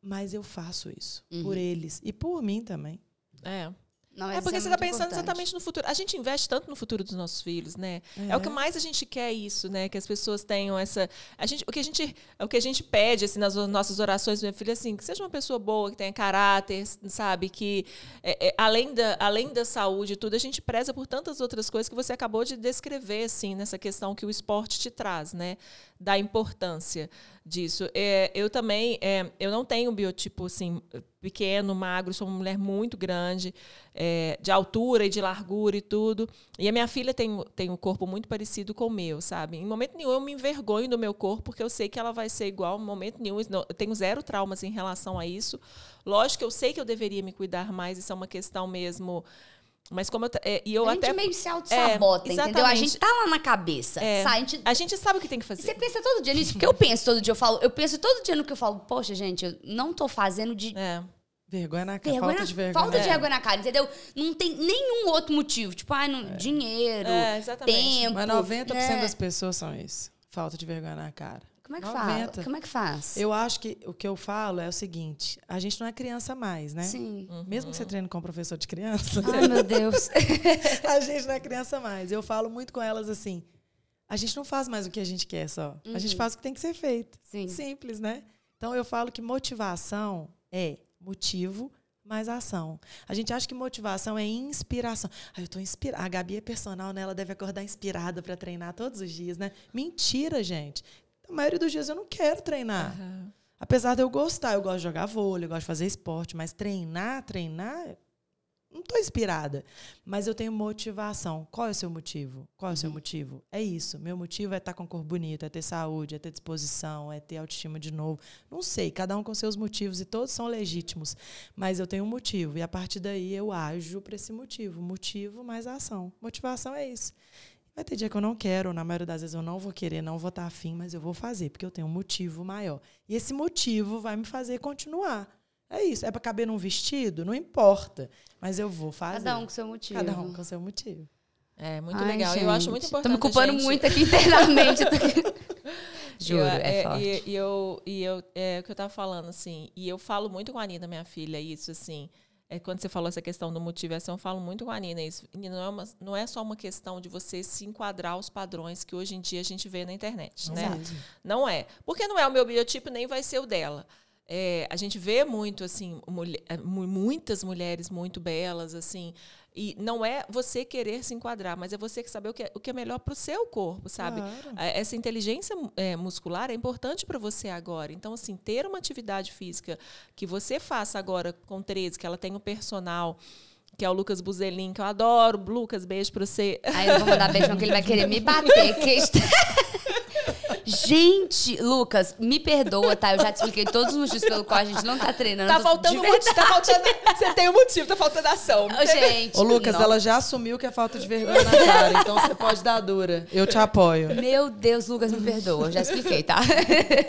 Mas eu faço isso Uhum. por eles e por mim também. É. Não, É porque isso você está pensando importante. exatamente no futuro. A gente investe tanto no futuro dos nossos filhos, né? É. o que mais a gente quer isso, né? Que as pessoas tenham essa. A gente, o que a gente, o que a gente pede assim nas nossas orações, minha filha, assim, que seja uma pessoa boa, que tenha caráter, sabe? Que é, é, além da, além da saúde e tudo, a gente preza por tantas outras coisas que você acabou de descrever, assim, nessa questão que o esporte te traz, né? Da importância disso. É, eu também, é, eu não tenho um biotipo assim pequeno, magro, sou uma mulher muito grande, é, de altura e de largura e tudo. E a minha filha tem, tem um corpo muito parecido com o meu, sabe? Em momento nenhum eu me envergonho do meu corpo, porque eu sei que ela vai ser igual, em momento nenhum. Eu tenho zero traumas em relação a isso. Lógico que eu sei que eu deveria me cuidar mais, isso é uma questão mesmo. Mas como eu, é, e eu a gente até meio se auto-sabota, É, entendeu? A gente tá lá na cabeça. É. Sabe? A gente a gente sabe o que tem que Você fazer. pensa todo dia nisso? Porque eu penso todo dia, eu falo, eu penso todo dia no que eu falo, poxa, gente, eu não tô fazendo de É. Vergonha na cara. vergonha, Falta na- de vergonha. falta de É. vergonha na cara, entendeu? Não tem nenhum outro motivo. Tipo, ai, não, dinheiro, É, exatamente. tempo. Mas 90% né? das pessoas são isso. Falta de vergonha na cara. Como é que 90. faz? Como é que faz? Eu acho que o que eu falo é o seguinte: a gente não é criança mais, né? Sim. Mesmo que você treine com um professor de criança, Ai, meu Deus. a gente não é criança mais. Eu falo muito com elas assim: a gente não faz mais o que a gente quer só. A gente faz o que tem que ser feito. Sim. Simples, né? Então eu falo que motivação é motivo mais ação. A gente acha que motivação é inspiração. Ah, eu tô inspirada. A Gabi é personal, né? Ela deve acordar inspirada para treinar todos os dias, né? Mentira, gente. A maioria dos dias eu não quero treinar. Uhum. Apesar de eu gostar, eu gosto de jogar vôlei, eu gosto de fazer esporte, mas treinar, treinar, não estou inspirada, mas eu tenho motivação. Qual é o seu motivo? Qual é o seu uhum. motivo? É isso. Meu motivo é estar com o corpo bonito, é ter saúde, é ter disposição, é ter autoestima de novo. Não sei, cada um com seus motivos e todos são legítimos, mas eu tenho um motivo e a partir daí eu ajo para esse motivo. Motivo mais ação. Motivação é isso. Vai ter dia que eu não quero, na maioria das vezes eu não vou querer, não vou estar afim, mas eu vou fazer, porque eu tenho um motivo maior. E esse motivo vai me fazer continuar. É isso. É para caber num vestido? Não importa. Mas eu vou fazer. Cada um com seu motivo. Cada um com seu motivo. É, muito Ai, legal. Gente, eu acho muito importante. Tô me culpando gente... muito aqui internamente. Juro, eu, é, é, forte. E, e, eu, e eu, é o que eu tava falando, assim, e eu falo muito com a Anitta, minha filha, isso, assim. É, quando você falou essa questão do motivação, eu falo muito com a Nina isso. Não é, uma, não é só uma questão de você se enquadrar aos padrões que hoje em dia a gente vê na internet, né? Não é. Porque não é o meu biotipo, nem vai ser o dela. É, a gente vê muito assim mulher, é, muitas mulheres muito belas assim e não é você querer se enquadrar mas é você que saber o que é, o que é melhor para o seu corpo sabe claro. essa inteligência é, muscular é importante para você agora então assim ter uma atividade física que você faça agora com 13 que ela tem um personal que é o Lucas Buzelin, que eu adoro. Lucas, beijo pra você. Aí eu vou mandar beijo, porque ele vai querer me bater. Que... Gente, Lucas, me perdoa, tá? Eu já te expliquei todos os motivos pelo qual a gente não tá treinando. Tá faltando motivo, tá faltando. Você tem um motivo, tá faltando ação. Ô, gente. Ô, Lucas, não. ela já assumiu que é falta de vergonha na cara, então você pode dar dura. Eu te apoio. Meu Deus, Lucas, me perdoa. Eu já expliquei, tá?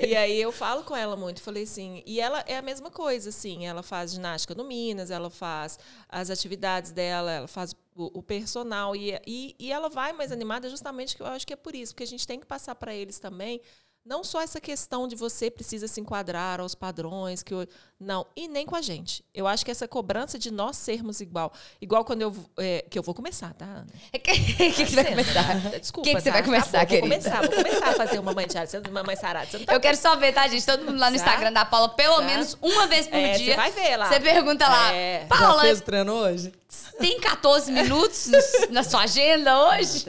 E aí eu falo com ela muito, falei assim, e ela é a mesma coisa, assim, ela faz ginástica no Minas, ela faz as atividades dela, ela faz o, o personal. E, e, e ela vai mais animada justamente que eu acho que é por isso, porque a gente tem que passar para eles também não só essa questão de você precisa se enquadrar aos padrões, que eu, não, e nem com a gente. Eu acho que essa cobrança de nós sermos igual, igual quando eu é, que eu vou começar, tá? O que, que, que, você vai começar? Desculpa, que, que você tá? vai começar, tá querida? Vou começar, vou começar a fazer uma mãe diária, uma mãe sarada. Tá eu quero só ver, tá, gente? Todo mundo lá no Instagram da Paula, pelo tá? menos uma vez por é, dia. Você vai ver lá. Você pergunta lá, é. Paula. Já fez o treino hoje? Tem 14 minutos na sua agenda hoje?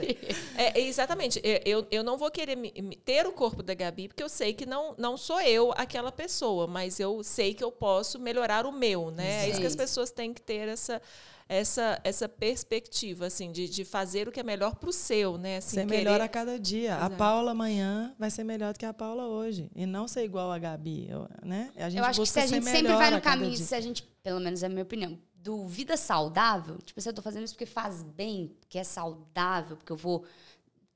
É, exatamente. Eu, eu não vou querer ter o corpo da Gabi, porque eu sei que não, não sou eu aquela pessoa, mas eu sei que eu posso melhorar o meu, né? Sim. É isso que as pessoas têm que ter essa essa, essa perspectiva, assim, de, de fazer o que é melhor para o seu, né? Assim, ser querer... melhor a cada dia. Exato. A Paula amanhã vai ser melhor do que a Paula hoje. E não ser igual a Gabi, né? A gente Eu acho que se a gente sempre vai no caminho, se a gente, pelo menos é a minha opinião, do vida saudável, tipo, se eu estou fazendo isso porque faz bem, porque é saudável, porque eu vou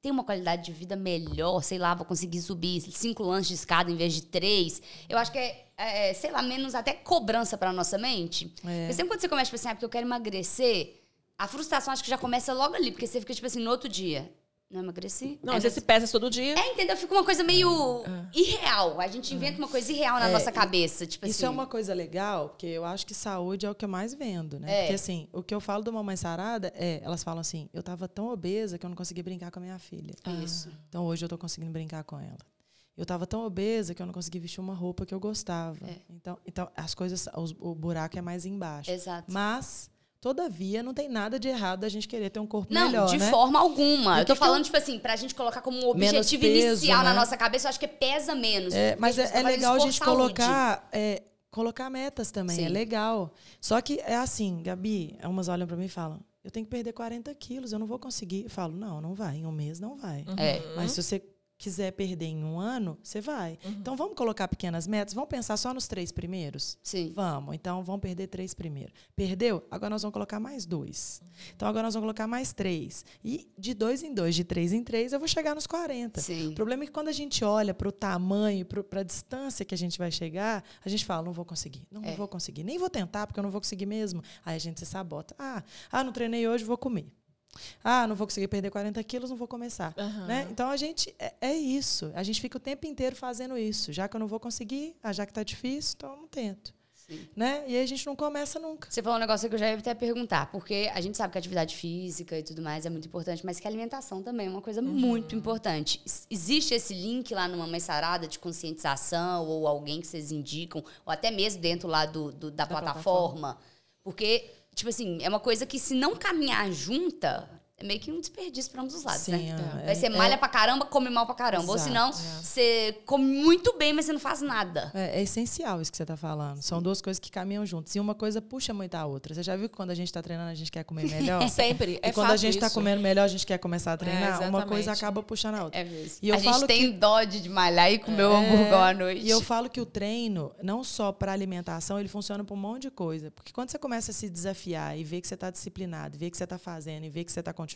ter uma qualidade de vida melhor, sei lá, vou conseguir subir cinco lanches de escada em vez de três. Eu acho que é, é sei lá, menos até cobrança para nossa mente. É. Porque sempre quando você começa, tipo assim, ah, porque eu quero emagrecer, a frustração acho que já começa logo ali, porque você fica, tipo assim, no outro dia. Não emagreci. Não, é, você se pesa todo dia. É, entendeu? Fica uma coisa meio é. irreal. A gente inventa uma coisa irreal na é, nossa cabeça. Tipo isso assim. é uma coisa legal, porque eu acho que saúde é o que eu mais vendo, né? É. Porque assim, o que eu falo do Mamãe Sarada é, elas falam assim, eu tava tão obesa que eu não conseguia brincar com a minha filha. Ah. Isso. Então hoje eu tô conseguindo brincar com ela. Eu tava tão obesa que eu não conseguia vestir uma roupa que eu gostava. É. Então, então as coisas, os, o buraco é mais embaixo. Exato. Mas Todavia, não tem nada de errado a gente querer ter um corpo não, melhor, de né? forma alguma. eu tô falando, eu... tipo assim, pra gente colocar como um objetivo peso, inicial né? na nossa cabeça, eu acho que pesa menos. É, mas é, é legal a gente colocar, é, colocar metas também, é Sim. é legal. Só que é assim, Gabi, umas olham para mim e falam, eu tenho que perder 40 quilos, eu não vou conseguir. Eu falo, não, não vai, em um mês não vai. Uhum. É. Mas se você quiser perder em um ano, você vai. Uhum. Então vamos colocar pequenas metas, vamos pensar só nos três primeiros? Sim. Vamos. Então vamos perder três primeiro. Perdeu? Agora nós vamos colocar mais dois. Uhum. Então agora nós vamos colocar mais três. E de dois em dois, de três em três, eu vou chegar nos 40. Sim. O problema é que quando a gente olha para o tamanho, para a distância que a gente vai chegar, a gente fala, não vou conseguir. Não, é. não vou conseguir. Nem vou tentar, porque eu não vou conseguir mesmo. Aí a gente se sabota. Ah, ah não treinei hoje, vou comer. Ah, não vou conseguir perder 40 quilos, não vou começar. Uhum. Né? Então a gente é, é, isso. A gente fica o tempo inteiro fazendo isso. Já que eu não vou conseguir, ah, já que está difícil, então eu não tento. Né? E aí a gente não começa nunca. Você falou um negócio que eu já ia até perguntar, porque a gente sabe que a atividade física e tudo mais é muito importante, mas que a alimentação também é uma coisa uhum. muito importante. Existe esse link lá numa mãe sarada de conscientização ou alguém que vocês indicam, ou até mesmo dentro lá do, do da, da plataforma, plataforma Porque, tipo assim, é uma coisa que se não caminhar junta, é meio que um desperdício para ambos os lados, Sim, né? é, Vai ser é- malha pra caramba, come mal pra caramba. Ou Exato, senão, você come muito bem, mas você não faz nada. É, é essencial isso que você está falando. São duas coisas que caminham juntas. E uma coisa puxa muito a outra. Você já viu que quando a gente está treinando, a gente quer comer melhor? Sempre. É e quando a gente está isso. comendo melhor, a gente quer começar a treinar. uma coisa acaba puxando a outra. É mesmo. E eu a gente falo tem dó de malhar e comer o hambúrguer à noite. E eu falo que o treino, não só para alimentação, ele funciona para um monte de coisa. Porque quando você começa a se desafiar e ver que você está disciplinado, ver que você está fazendo e ver que você está continuando,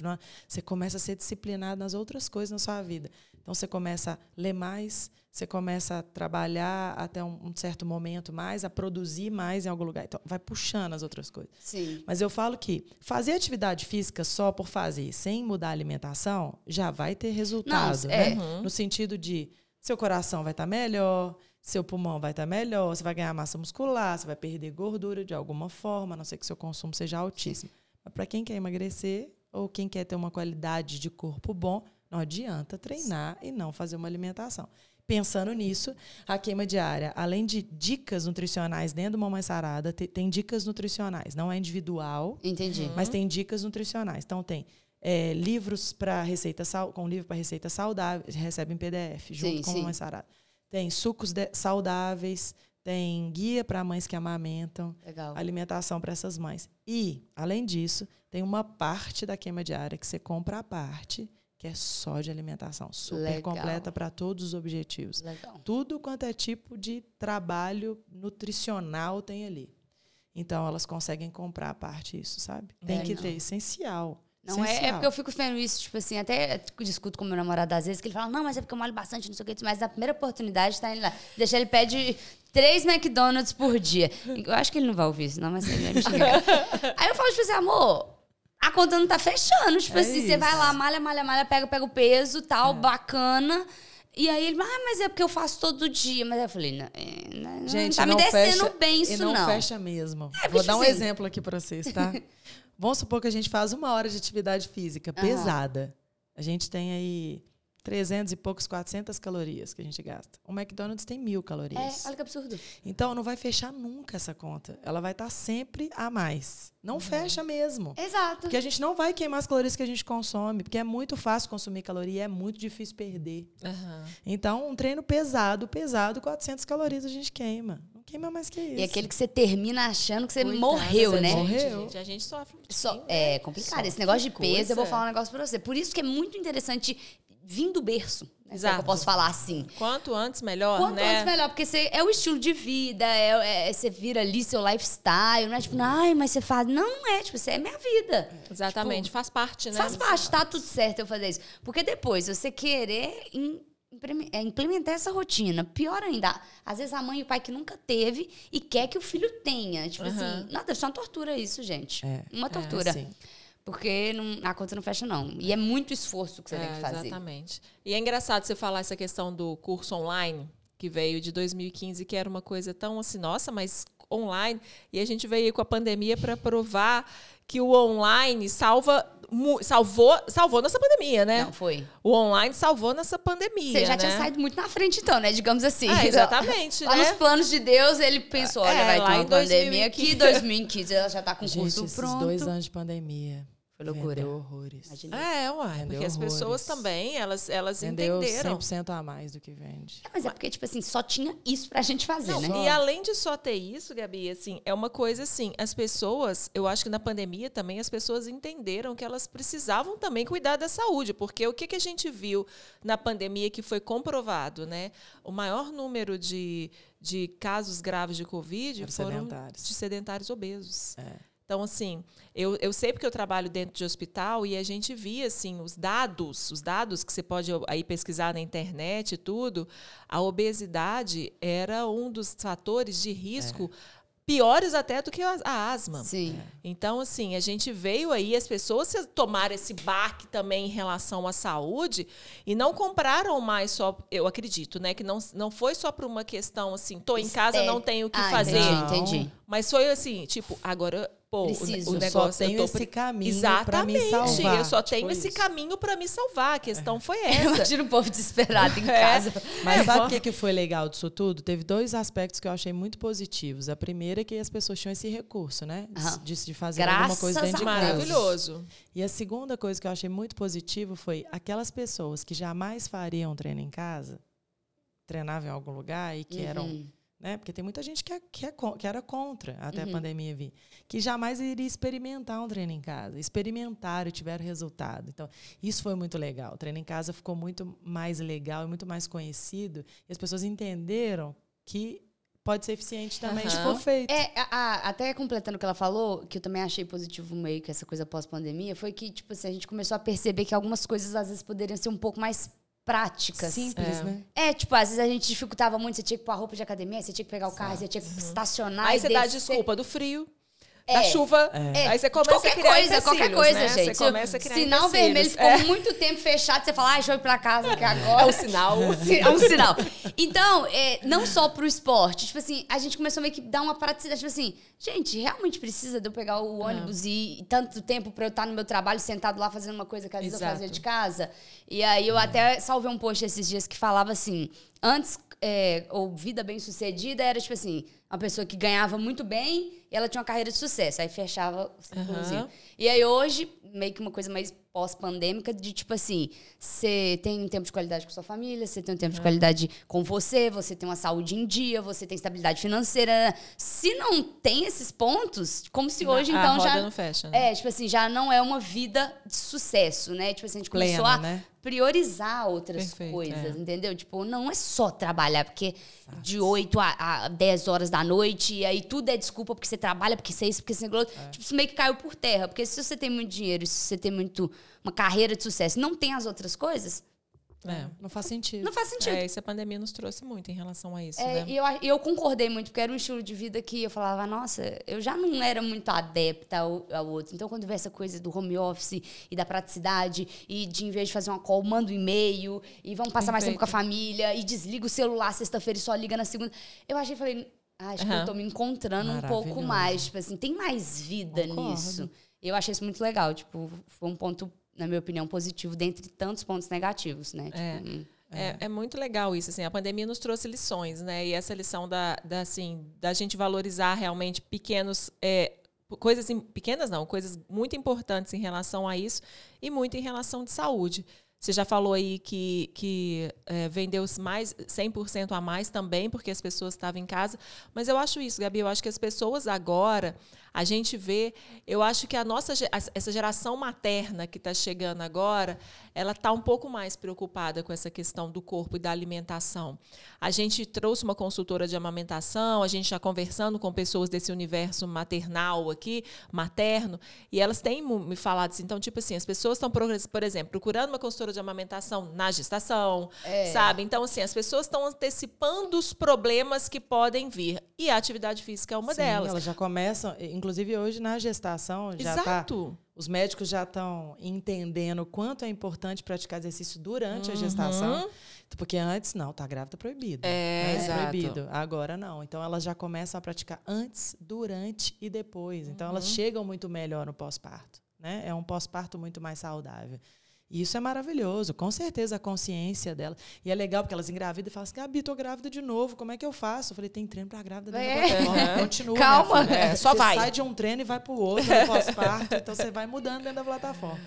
você começa a ser disciplinado nas outras coisas na sua vida. Então você começa a ler mais, você começa a trabalhar até um, um certo momento mais, a produzir mais em algum lugar. Então vai puxando as outras coisas. Sim. Mas eu falo que fazer atividade física só por fazer, sem mudar a alimentação, já vai ter resultado. Não, é. né? No sentido de seu coração vai estar melhor, seu pulmão vai estar melhor, você vai ganhar massa muscular, você vai perder gordura de alguma forma, a não ser que seu consumo seja altíssimo. Mas para quem quer emagrecer ou quem quer ter uma qualidade de corpo bom, não adianta treinar e não fazer uma alimentação. Pensando nisso, a queima diária, além de dicas nutricionais dentro do Mamãe Sarada, te- tem dicas nutricionais. Não é individual, Entendi. mas tem dicas nutricionais. Então tem é, livros para receita sal, com livro para receita saudável, recebe em PDF junto Sim, com sim. Mamãe Sarada. Tem sucos de- saudáveis, tem guia para mães que amamentam, Legal. alimentação para essas mães. E, além disso, tem uma parte da queima diária que você compra à parte, que é só de alimentação, super Legal. completa para todos os objetivos. Legal. Tudo quanto é tipo de trabalho nutricional tem ali. Então elas conseguem comprar a parte isso, sabe? Tem É, que não. ter essencial. Não é, é porque eu fico vendo isso, tipo assim, até discuto com meu namorado às vezes, que ele fala, não, mas é porque eu malho bastante, não sei o que, mas na primeira oportunidade tá indo lá. Deixa ele pede três McDonald's por dia. Eu acho que ele não vai ouvir isso, não, mas ele vai me xingar. Aí eu falo, tipo assim, amor, a conta não tá fechando. Tipo É assim, você vai isso. lá, malha, malha, malha, pega, pega o peso, tal, bacana. E aí ele, ah, mas é porque eu faço todo dia. Mas eu falei, não, é, não, não Gente, tá me não descendo fecha, bem e isso, não, não. fecha mesmo. porque, Vou tipo dar um assim- exemplo aqui para vocês, tá? Vamos supor que a gente faz uma hora de atividade física pesada. A gente tem aí 300 e poucos, 400 calorias que a gente gasta. O McDonald's tem mil É, calorias. olha que absurdo. Então, não vai fechar nunca essa conta. Ela vai estar sempre a mais. Uhum. Não fecha mesmo. Exato. Porque a gente não vai queimar as calorias que a gente consome, porque é muito fácil consumir caloria, é muito difícil perder. Aham. Então, um treino pesado, pesado, 400 calorias a gente queima. Não queima mais que isso. E aquele que você termina achando que você Coitada morreu, né? Morreu. gente. A gente sofre. Só- sim, é complicado. Só Esse negócio de que peso, eu vou coisa. falar um negócio pra você. Por isso que é muito interessante vir do berço. Né? É Exato. Eu posso falar assim. Quanto antes, melhor, Quanto né? antes melhor, porque você, é o estilo de vida, é, é- você vira ali seu lifestyle, não é tipo, ai, mas você faz. Não, não é, tipo, você é minha vida. Exatamente, faz parte, né? Faz parte, tá tudo certo eu fazer isso. Porque depois, você querer é, implementar essa rotina, pior ainda, às vezes a mãe e o pai que nunca teve e quer que o filho tenha. Tipo Aham. assim, não, deve ser uma tortura isso, gente. É, Uma tortura. Sim. Porque não- a conta não fecha, não. E é muito esforço que você tem É, que fazer. Exatamente. E é engraçado você falar essa questão do curso online, que veio de 2015, que era uma coisa tão assim, nossa, mas online. E a gente veio aí com a pandemia para provar que o online salva. Salvou, salvou nessa pandemia, né? Não, foi. O online salvou nessa pandemia. Você já né? tinha saído muito na frente, então, né? Digamos assim. Ah, exatamente, Lá né? nos planos de Deus, ele pensou: olha, É, vai ter lá uma em pandemia aqui, 2015. 2015 ela já tá com o curso esses pronto. dois anos de pandemia. Foi loucura. Vendeu horrores. Imagina. É, uai, Vendeu porque as pessoas horrores. também, elas, elas Vendeu entenderam. 100% a mais do que vende. É, Mas é porque, tipo assim, só tinha isso pra gente fazer, Não, né? E além de só ter isso, Gabi, assim, é uma coisa assim, as pessoas, eu acho que na pandemia também as pessoas entenderam que elas precisavam também cuidar da saúde, porque o que, que a gente viu na pandemia que foi comprovado, né? O maior número de, de casos graves de Covid Eram foram sedentários. de sedentários obesos. É. Então, assim, eu, eu sei porque eu trabalho dentro de hospital e a gente via, assim, os dados, os dados que você pode aí pesquisar na internet e tudo, a obesidade era um dos fatores de risco piores até do que a, a asma. Sim. Então, assim, a gente veio aí, as pessoas se tomaram esse baque também em relação à saúde e não compraram mais só, eu acredito, né? Que não, não foi só por uma questão assim, tô em casa, não tenho o que Ah, fazer. Entendi, entendi. Mas foi assim, tipo, agora pô, o- Preciso. o, Eu negócio só tenho eu tô esse pre- caminho para me Exatamente. salvar. Eu só Tipo tenho esse isso. caminho para me salvar. A questão foi Eu essa. imagino o povo desesperado em É. casa. Mas É, sabe o que, que foi legal disso tudo? Teve dois aspectos que eu achei muito positivos. A primeira é que as pessoas tinham esse recurso, né? De, Aham. de, de fazer Graças alguma coisa dentro de casa. Maravilhoso. E a segunda coisa que eu achei muito positivo foi aquelas pessoas que jamais fariam treino em casa, treinavam em algum lugar e que eram Uhum. Né? Porque tem muita gente que, é, que, é que era contra até Uhum. a pandemia vir, que jamais iria experimentar um treino em casa, experimentaram e tiveram resultado. Então, isso foi muito legal. O treino em casa ficou muito mais legal e muito mais conhecido, e as pessoas entenderam que pode ser eficiente também se Aham. for feito. É, a- a- até completando o que ela falou, que eu também achei positivo meio que essa coisa pós-pandemia, foi que, tipo assim, a gente começou a perceber que algumas coisas às vezes poderiam ser um pouco mais práticas. Simples, É. né? É, tipo, às vezes a gente dificultava muito, você tinha que pôr a roupa de academia, você tinha que pegar o carro, você tinha que estacionar. Aí e você dá descer. desculpa do frio, É. da chuva. É. Aí você começa qualquer a criar coisa, qualquer empecilhos, coisa, né? gente. Você começa a criar Sinal vermelho ficou É. muito tempo fechado, você fala, ah, deixa eu ir pra casa, que É agora. um sinal. É um sinal. Então, é, não só pro esporte, tipo assim, a gente começou meio que dar uma praticidade, tipo assim, gente, realmente precisa de eu pegar o ônibus e, e tanto tempo pra eu estar no meu trabalho sentado lá fazendo uma coisa que às vezes eu Exato. fazia de casa. E aí eu até salvei um post esses dias que falava assim, antes, é, ou vida bem sucedida era tipo assim, uma pessoa que ganhava muito bem e ela tinha uma carreira de sucesso, aí fechava o. Aham. E aí hoje, meio que uma coisa mais pós-pandêmica, de tipo assim, você tem um tempo de qualidade com sua família, você tem um tempo de qualidade com você, você tem uma saúde em dia, você tem estabilidade financeira. Se não tem esses pontos, como se hoje, a então, já. não fecha, né? É, tipo assim, já não é uma vida de sucesso, né? Tipo assim, a gente começou Plena, a né? priorizar outras Perfeito, coisas, é. entendeu? Tipo, não é só trabalhar, porque de 8 a, a 10 horas da noite, e aí tudo é desculpa porque você trabalha, porque você é isso, porque você é outro. Tipo, isso meio que caiu por terra. Porque se você tem muito dinheiro, se você tem muito uma carreira de sucesso, não tem as outras coisas, É. Não faz sentido. não faz sentido. É, isso a pandemia nos trouxe muito em relação a isso, É, né? e eu, e eu concordei muito, porque era um estilo de vida que eu falava, nossa, eu já não era muito adepta ao, ao outro. Então, quando vê essa coisa do home office e da praticidade, e de em vez de fazer uma call, manda um e-mail, e vamos passar mais tempo com a família, e desliga o celular sexta-feira e só liga na segunda. Eu achei, falei, ah, acho que eu tô me encontrando um pouco mais. Tipo assim, tem mais vida Concordo. nisso. Eu achei isso muito legal. Tipo, foi um ponto, na minha opinião, positivo, dentre tantos pontos negativos, né? É. Tipo, hum. É, é muito legal isso, assim, a pandemia nos trouxe lições, né? E essa lição da, da assim, da gente valorizar realmente pequenos, é, coisas, pequenas não, coisas muito importantes em relação a isso e muito em relação de saúde. Você já falou aí que, que é, vendeu mais 100% a mais também, porque as pessoas estavam em casa. Mas eu acho isso, Gabi, eu acho que as pessoas agora, a gente vê, eu acho que a nossa, essa geração materna que está chegando agora, ela está um pouco mais preocupada com essa questão do corpo e da alimentação. A gente trouxe uma consultora de amamentação, a gente está conversando com pessoas desse universo maternal aqui, materno, e elas têm me falado assim, então, tipo assim, as pessoas estão, por exemplo, procurando uma consultora de amamentação na gestação, sabe? Então, assim, as pessoas estão antecipando os problemas que podem vir. E a atividade física é uma Sim, delas. Elas já começam, inclusive hoje na gestação, já tá, Exato. os médicos já estão entendendo quanto é importante praticar exercício durante a Uhum. gestação. Porque antes, não, tá grávida proibido. É, né? exato. proibido. Agora não. Então elas já começam a praticar antes, durante e depois. Então Uhum. elas chegam muito melhor no pós-parto. Né? É um pós-parto muito mais saudável. E isso é maravilhoso, com certeza a consciência dela. E é legal porque elas engravidam e falam assim: Gabi, tô grávida de novo, como é que eu faço? Eu falei: tem treino pra grávida dentro É. da plataforma. Continua. Calma. filha. É, só você vai. sai de um treino e vai pro outro no pós-parto, então você vai mudando dentro da plataforma.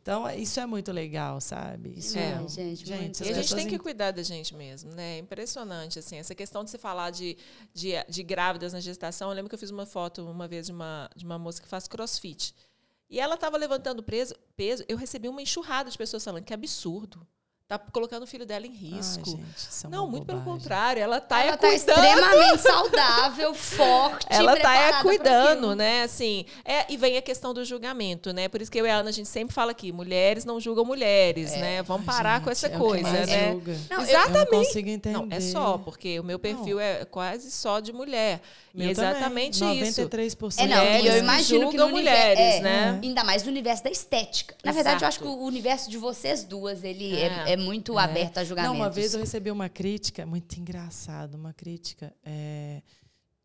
Então, isso é muito legal, sabe? Isso É, Ai, gente, muito. se E a gente tem que cuidar da gente mesmo, né? É impressionante, assim. Essa questão de se falar de, de, de grávidas na gestação. Eu lembro que eu fiz uma foto uma vez de uma, de uma moça que faz crossfit. E ela estava levantando peso, peso. Eu recebi uma enxurrada de pessoas falando que absurdo. Tá colocando o filho dela em Ai, risco. gente, isso é Não, muito pelo bobagem. contrário. Ela tá, ela é tá cuidando. extremamente saudável, forte, Ela tá é, cuidando, né? Assim, é, e vem a questão do julgamento, né? Por isso que eu e a Ana, a gente sempre fala aqui, mulheres não julgam mulheres, né? Vamos parar com essa Gente, é o que coisa, mais né? julga. Não, eu- Eu não Exatamente. consigo entender. Não, é só, porque o meu perfil é quase só de mulher. Meu e é também, exatamente isso. 93%. É, não, Mulheres eu imagino que no mulheres, é, né? Ainda mais no universo da estética. Na verdade, eu acho que Exato. o universo de vocês duas, ele é, É. é muito aberto a julgamentos. Não, uma vez eu recebi uma crítica, muito engraçado, uma crítica. é,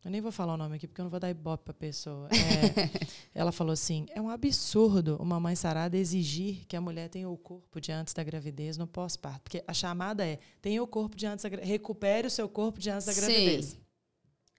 Eu nem vou falar o nome aqui porque eu não vou dar ibope pra pessoa. É, ela falou assim: é um absurdo uma mãe sarada exigir que a mulher tenha o corpo de antes da gravidez no pós-parto. Porque a chamada é: tenha o corpo de antes da gravidez. Recupere o seu corpo de antes da gravidez. Sim.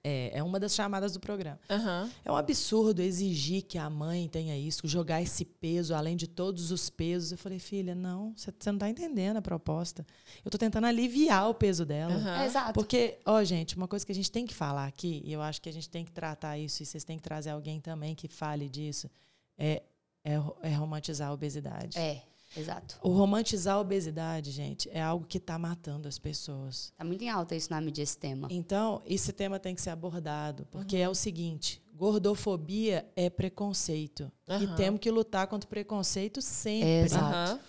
É, é uma das chamadas do programa. Aham. É um absurdo exigir que a mãe tenha isso, jogar esse peso, além de todos os pesos. Eu falei, filha, não, você não está entendendo a proposta. Eu estou tentando aliviar o peso dela. Aham. Exato. Porque, ó, gente, uma coisa que a gente tem que falar aqui, e eu acho que a gente tem que tratar isso, e vocês têm que trazer alguém também que fale disso, é, é, é romantizar a obesidade. É, exato. O romantizar a obesidade, gente, é algo que está matando as pessoas. Tá muito em alta isso na mídia, esse tema. Então, esse tema tem que ser abordado, porque Uhum. é o seguinte: gordofobia é preconceito. E Aham. temos que lutar contra o preconceito sempre. Exato. Aham.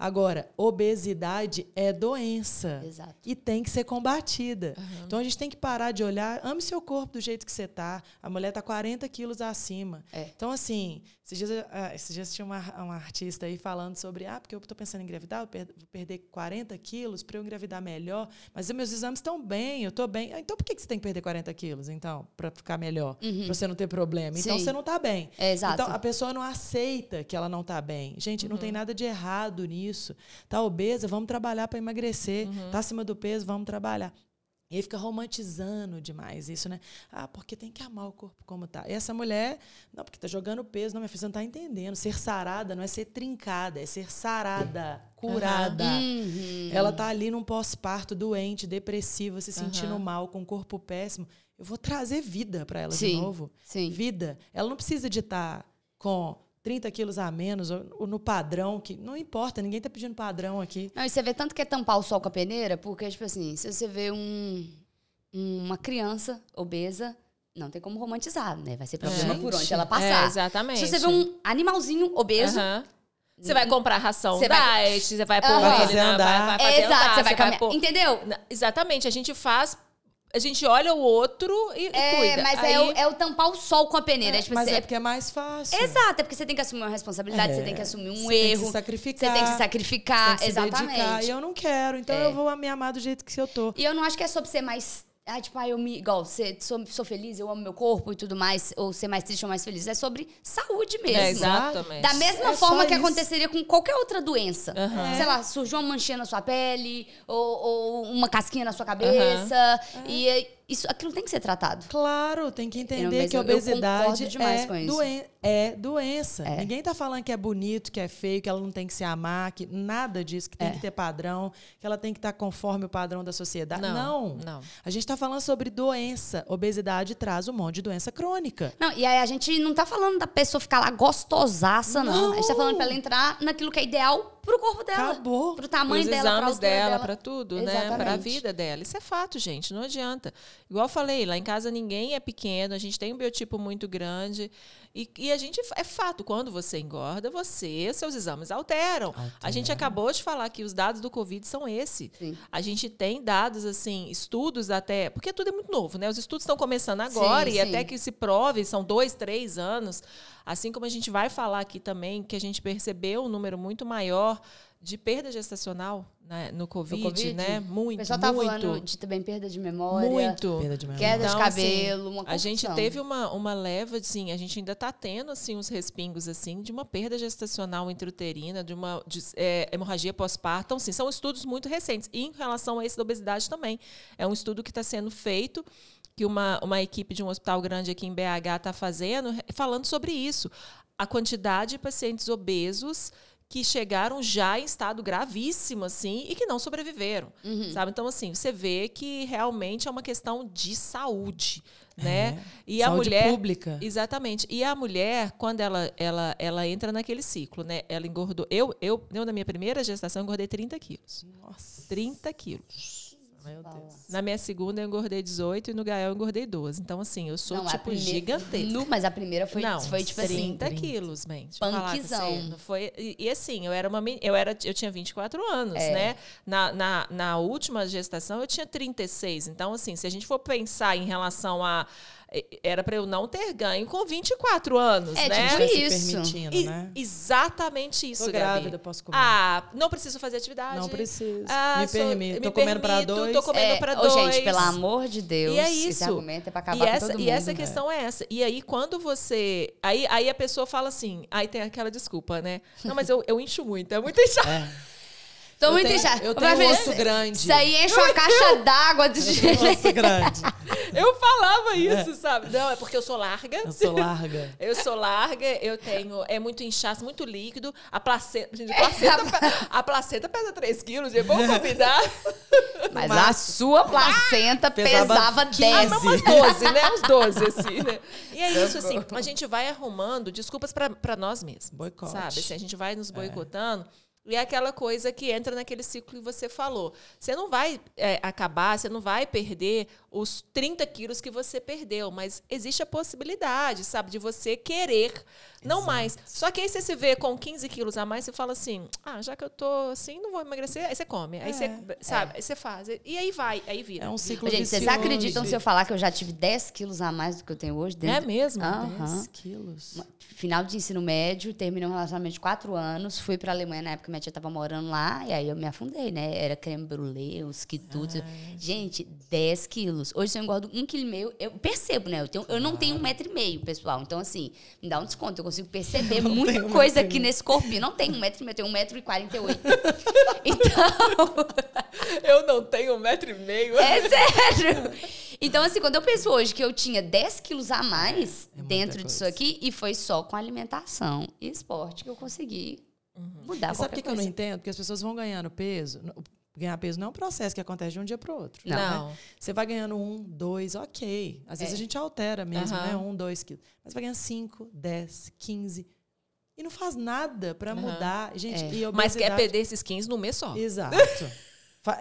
Agora, obesidade é doença. Exato. E tem que ser combatida. Uhum. Então a gente tem que parar de olhar, ame seu corpo do jeito que você tá. A mulher tá 40 quilos acima. É. Então, assim, esses dias, ah, esses dias tinha uma, uma artista aí falando sobre, ah, porque eu tô pensando em engravidar, eu per- vou perder 40 quilos para eu engravidar melhor, mas meus exames estão bem, eu tô bem. Ah, Então por que, que você tem que perder 40 quilos, então, para ficar melhor? Para você não ter problema. Então Uhum. Sim. você não tá bem. É, exato. Então a pessoa não aceita que ela não tá bem. Gente, não Uhum. tem nada de errado nisso. Tá obesa, vamos trabalhar para emagrecer. Uhum. Tá acima do peso, vamos trabalhar. E aí fica romantizando demais isso, né? Ah, porque tem que amar o corpo como tá. E essa mulher, não, porque tá jogando peso. Não, minha filha, você não tá entendendo. Ser sarada não é ser trincada, é ser sarada, curada. Uhum. Ela tá ali num pós-parto, doente, depressiva, se sentindo Aham. mal, com o corpo péssimo. Eu vou trazer vida para ela de Sim, novo. sim. Vida. Ela não precisa de estar com 30 quilos a menos, ou, ou no padrão, que não importa, ninguém tá pedindo padrão aqui. Não, e você vê tanto que é tampar o sol com a peneira, porque, tipo assim, se você vê um, uma criança obesa, não tem como romantizar, né? Vai ser problema por onde ela É, passar. exatamente. se você vê um animalzinho obeso. Você vai comprar ração Você vai- diet, você vai pôr Aham. ele Vai na- andar. vai, vai fazer exato, andar, você vai caminhar. pôr- Entendeu? Exatamente, a gente faz, a gente olha o outro e, É, cuida. mas Aí, é, o, é o tampar o sol com a peneira. É, tipo, Mas assim, é é- porque é mais fácil. Exato, é porque você tem que assumir uma responsabilidade, você É, tem que assumir um você tem que erro. se sacrificar. Você tem que se sacrificar, Tem que se dedicar, exatamente. e eu não quero, então É. eu vou me amar do jeito que eu tô. E eu não acho que é sobre ser mais. Ah, tipo, ah, eu me. Igual, ser, sou, sou feliz, eu amo meu corpo e tudo mais, ou ser mais triste ou mais feliz. É sobre saúde mesmo. É, exatamente. Da mesma É forma que isso. aconteceria com qualquer outra doença. Aham. Sei lá, surgiu uma manchinha na sua pele, ou, ou uma casquinha na sua cabeça. E é- isso, aquilo tem que ser tratado. Claro, tem que entender que a obesidade é, com isso. doen- é doença. É. Ninguém tá falando que é bonito, que é feio, que ela não tem que se amar, que nada disso, que tem É. que ter padrão, que ela tem que estar conforme o padrão da sociedade. Não, Não. não. A gente tá falando sobre doença. Obesidade traz um monte de doença crônica. Não, e aí a gente não tá falando da pessoa ficar lá gostosaça, não. Não. A gente tá falando pra ela entrar naquilo que é ideal pro corpo dela. Acabou. Pro tamanho Os dela, pra exames altura dela, dela. pra tudo, né? Pra Exatamente. vida dela. Isso é fato, gente. Não adianta. Igual eu falei, lá em casa ninguém é pequeno, a gente tem um biotipo muito grande. E, e a gente é fato, quando você engorda, você, seus exames alteram. A gente acabou de falar que os dados do Covid são esse. Sim. A gente tem dados, assim, estudos até. Porque tudo é muito novo, né? Os estudos estão começando agora Sim, e sim. até que se prove, são dois, três anos. Assim como a gente vai falar aqui também, que a gente percebeu um número muito maior de perda gestacional né, no, COVID, Covid? né? O Muito, pessoal tá muito. falando de também perda de memória. Muito. Perda de memória. Queda Então, de assim, cabelo, uma A gente teve uma, uma leva, assim, a gente ainda está tendo assim, uns respingos assim, de uma perda gestacional intrauterina, de uma de, é, hemorragia pós-parto. Então, sim, são estudos muito recentes. E em relação a esse da obesidade também. É um estudo que está sendo feito, que uma, uma equipe de um hospital grande aqui em BH está fazendo, falando sobre isso. A quantidade de pacientes obesos que chegaram já em estado gravíssimo, assim, e que não sobreviveram. Uhum. Sabe? Então, assim, você vê que realmente é uma questão de saúde, né? E a É. Saúde mulher. pública. Exatamente. E a mulher, quando ela, ela, ela entra naquele ciclo, né? Ela engordou. Eu, eu, eu, na minha primeira gestação, engordei 30 quilos. Nossa. 30 quilos. Meu Deus. Na minha segunda, eu engordei 18 e no Gael eu engordei 12. Então, assim, eu sou, Não, tipo, primeira- gigantesca. Nu, mas a primeira foi, não, foi tipo assim. 30 quilos, man. Não foi, e, e assim, eu era uma eu era eu tinha 24 anos, É. né? Na, na, na última gestação eu tinha 36. Então assim, se a gente for pensar em relação a Era pra eu não ter ganho com 24 anos, É, né? tipo se isso. permitindo, E- né? Exatamente isso, Tô Gabi. grávida, posso comer. Ah, não preciso fazer atividade. Não preciso. Ah, me sou- permito. me Tô comendo pra permito, dois. Tô comendo É, pra ô, dois. gente, pelo amor de Deus. E é Esse isso. argumento é pra acabar e com essa, todo mundo. e essa né? questão é essa. E aí, quando você. Aí, aí a pessoa fala assim. Aí tem aquela desculpa, né? Não, mas eu, eu incho muito. É muito inchado. É. Tô Eu muito tenho- inchada. eu tenho um osso grande. Isso aí enche uma caixa d'água de Osso grande. Eu falava isso, sabe? Não, é porque eu sou larga. Eu sou larga. Eu sou larga, eu tenho. É muito inchaço, muito líquido. A placenta. Gente, a placenta, a placenta pesa 3 quilos, é bom combinar. Mas Mas- a sua placenta Pesava pesava 15. 10. Ah, umas 12, né? Uns 12, assim, né? E é isso, assim, a gente vai arrumando desculpas pra, pra nós mesmos. Boicote. Sabe? Assim, a gente vai nos boicotando. E é aquela coisa que entra naquele ciclo que você falou. Você não vai é, acabar, você não vai perder os 30 quilos que você perdeu, mas existe a possibilidade, sabe, de você querer, não mais. Só que aí você se vê com 15 quilos a mais, você fala assim: ah, já que eu tô assim, não vou emagrecer. Aí você come, aí você, sabe, aí você faz. E aí vai, aí vira. É um ciclo Gente, vocês acreditam se eu falar que eu já tive 10 quilos a mais do que eu tenho hoje? É Dentro... mesmo? Aham. 10 quilos. Final de ensino médio, terminei um relacionamento de quatro anos, fui pra Alemanha na época minha tia tava morando lá, e aí eu me afundei, né? Era creme brulee, uns quitutes. Gente, 10 quilos. Hoje se eu engordo um quilo e meio, eu percebo, né? Eu, tenho, eu não tenho um metro e meio, pessoal. Então, assim, me dá um desconto. Eu consigo perceber muita tenho um coisa e aqui nesse corpinho. Não tenho um metro e meio, eu tenho um metro e quarenta e oito. Então, Eu não tenho um metro e meio. é sério. Então, assim, quando eu penso hoje que eu tinha 10 quilos a mais É muita dentro disso coisa. aqui, e foi só com alimentação e esporte que eu consegui mudar E sabe o que, que eu não coisa. entendo? Porque as pessoas vão ganhando peso. Ganhar peso não é um processo que acontece de um dia para o outro. Não. né? Você vai ganhando um, dois, ok. Às vezes É. a gente altera mesmo, Aham. né? Um, dois quilos. Mas vai ganhando cinco, dez, quinze. E não faz nada para Aham. mudar. Gente, É. e a Mas quer obesidade- perder esses 15 no mês só. Exato.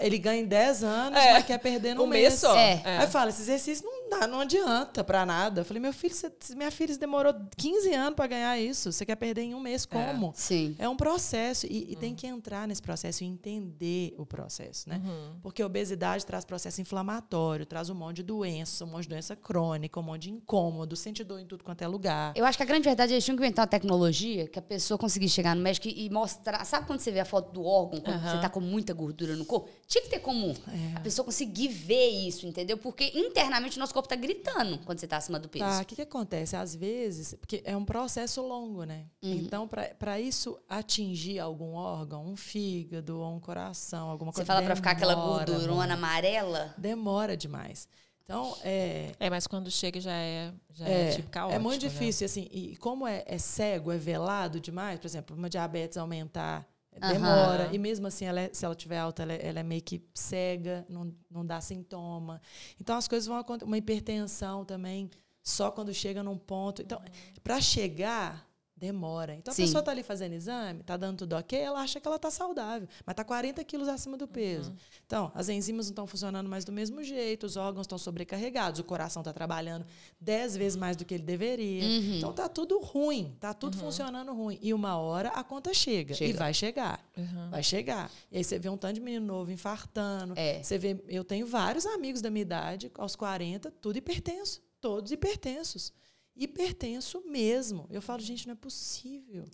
Ele ganha em 10 anos, É. mas quer perder no Um mês só. É. É. Aí fala, esse exercício não dá, não adianta pra nada. Eu falei, meu filho, você- minha filha você demorou 15 anos pra ganhar isso. Você quer perder em um mês, como? Sim. É um processo e, e tem que entrar nesse processo e entender o processo, né? Uhum. Porque a obesidade traz processo inflamatório, traz um monte de doença, um monte de doença crônica, um monte de incômodo, sente dor em tudo quanto é lugar. Eu acho que a grande verdade é que eles tinham que inventar uma tecnologia que a pessoa conseguisse chegar no médico e mostrar. Sabe quando você vê a foto do órgão, quando Aham. você tá com muita gordura no corpo? Tinha que ter como É. a pessoa conseguir ver isso, entendeu? Porque internamente nosso corpo tá gritando quando você tá acima do peso. Tá, o que, que acontece? Às vezes, porque é um processo longo, né? Uhum. Então, para isso atingir algum órgão, um fígado ou um coração, alguma Você coisa fala pra ficar aquela gordurona amarela? Demora demais. Então, é, É, mas quando chega já é, já é, É, tipo caótico. é muito né? difícil, assim, e como é, é cego, é velado demais, por exemplo, uma diabetes aumentar, Aham. demora, e mesmo assim, ela é- se ela tiver alta, ela, é- ela é meio que cega, não, não dá sintoma. Então, as coisas vão acontecer, uma hipertensão também, só quando chega num ponto. Então, para chegar, demora. Então, Sim. a pessoa está ali fazendo exame, está dando tudo ok, ela acha que ela está saudável, mas está 40 quilos acima do peso. Então, as enzimas não estão funcionando mais do mesmo jeito, os órgãos estão sobrecarregados, o coração está trabalhando 10 vezes mais do que ele deveria. Uhum. Então, tá tudo ruim, tá tudo funcionando ruim. E uma hora a conta chega, Chega. e vai chegar. Uhum. Vai chegar. E aí você vê um tanto de menino novo infartando. É. Você vê, eu tenho vários amigos da minha idade, aos 40, tudo hipertenso. Todos hipertensos. Hipertenso mesmo. Eu falo, gente, não é possível.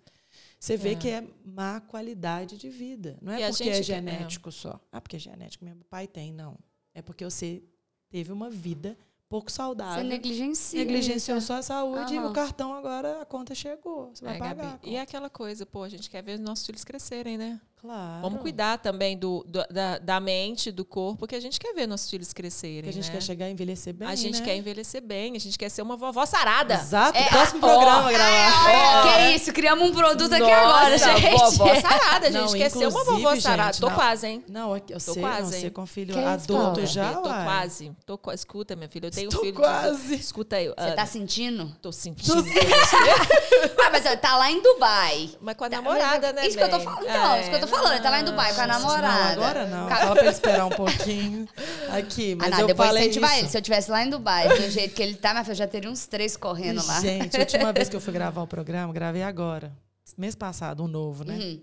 Você vê É. que é má qualidade de vida. Não E é a porque gente é que- genético só. Ah, porque é genético, meu pai tem, não. É porque você teve uma vida pouco saudável. Você negligencia. negligenciou sua saúde e Aham. o cartão agora, a conta chegou. Você vai É, pagar. E conta. aquela coisa, pô, a gente quer ver os nossos filhos crescerem, né? Claro. Vamos cuidar também do, do- da, da mente, do corpo, que a gente quer ver nossos filhos crescerem. Porque a gente né? quer chegar a envelhecer bem, A gente né? quer envelhecer bem, a gente quer ser uma vovó sarada. Exato. É, Próximo programa gravar. É, que isso, criamos um produto aqui agora, Nossa, gente. vovó sarada, a gente Não, quer ser uma vovó sarada. gente, Tô não. quase, hein? Não, aqui, eu Tô sei, quase, não, você hein? com filho Que isso, adulto Paula? já, Eu tô uai. quase. Tô, escuta, minha filha, eu tenho um Estou filho. de- quase. escuta aí. Você ah, tá sentindo? Tô sentindo. Ah, mas tá lá em Dubai. Mas com a Tá, namorada, né? Isso que eu tô falando. Então, É, isso que eu tô falando. Ele tá lá em Dubai com a Não, namorada. agora não. Fala pra ele esperar um pouquinho. Aqui, mas ah, não, eu depois falei incentivar isso. ele. Se eu tivesse lá em Dubai, do jeito que ele tá, minha filha, eu já teria uns três correndo lá. Gente, a última vez que eu fui gravar o programa, gravei agora. Mês passado, um novo, né? Uhum.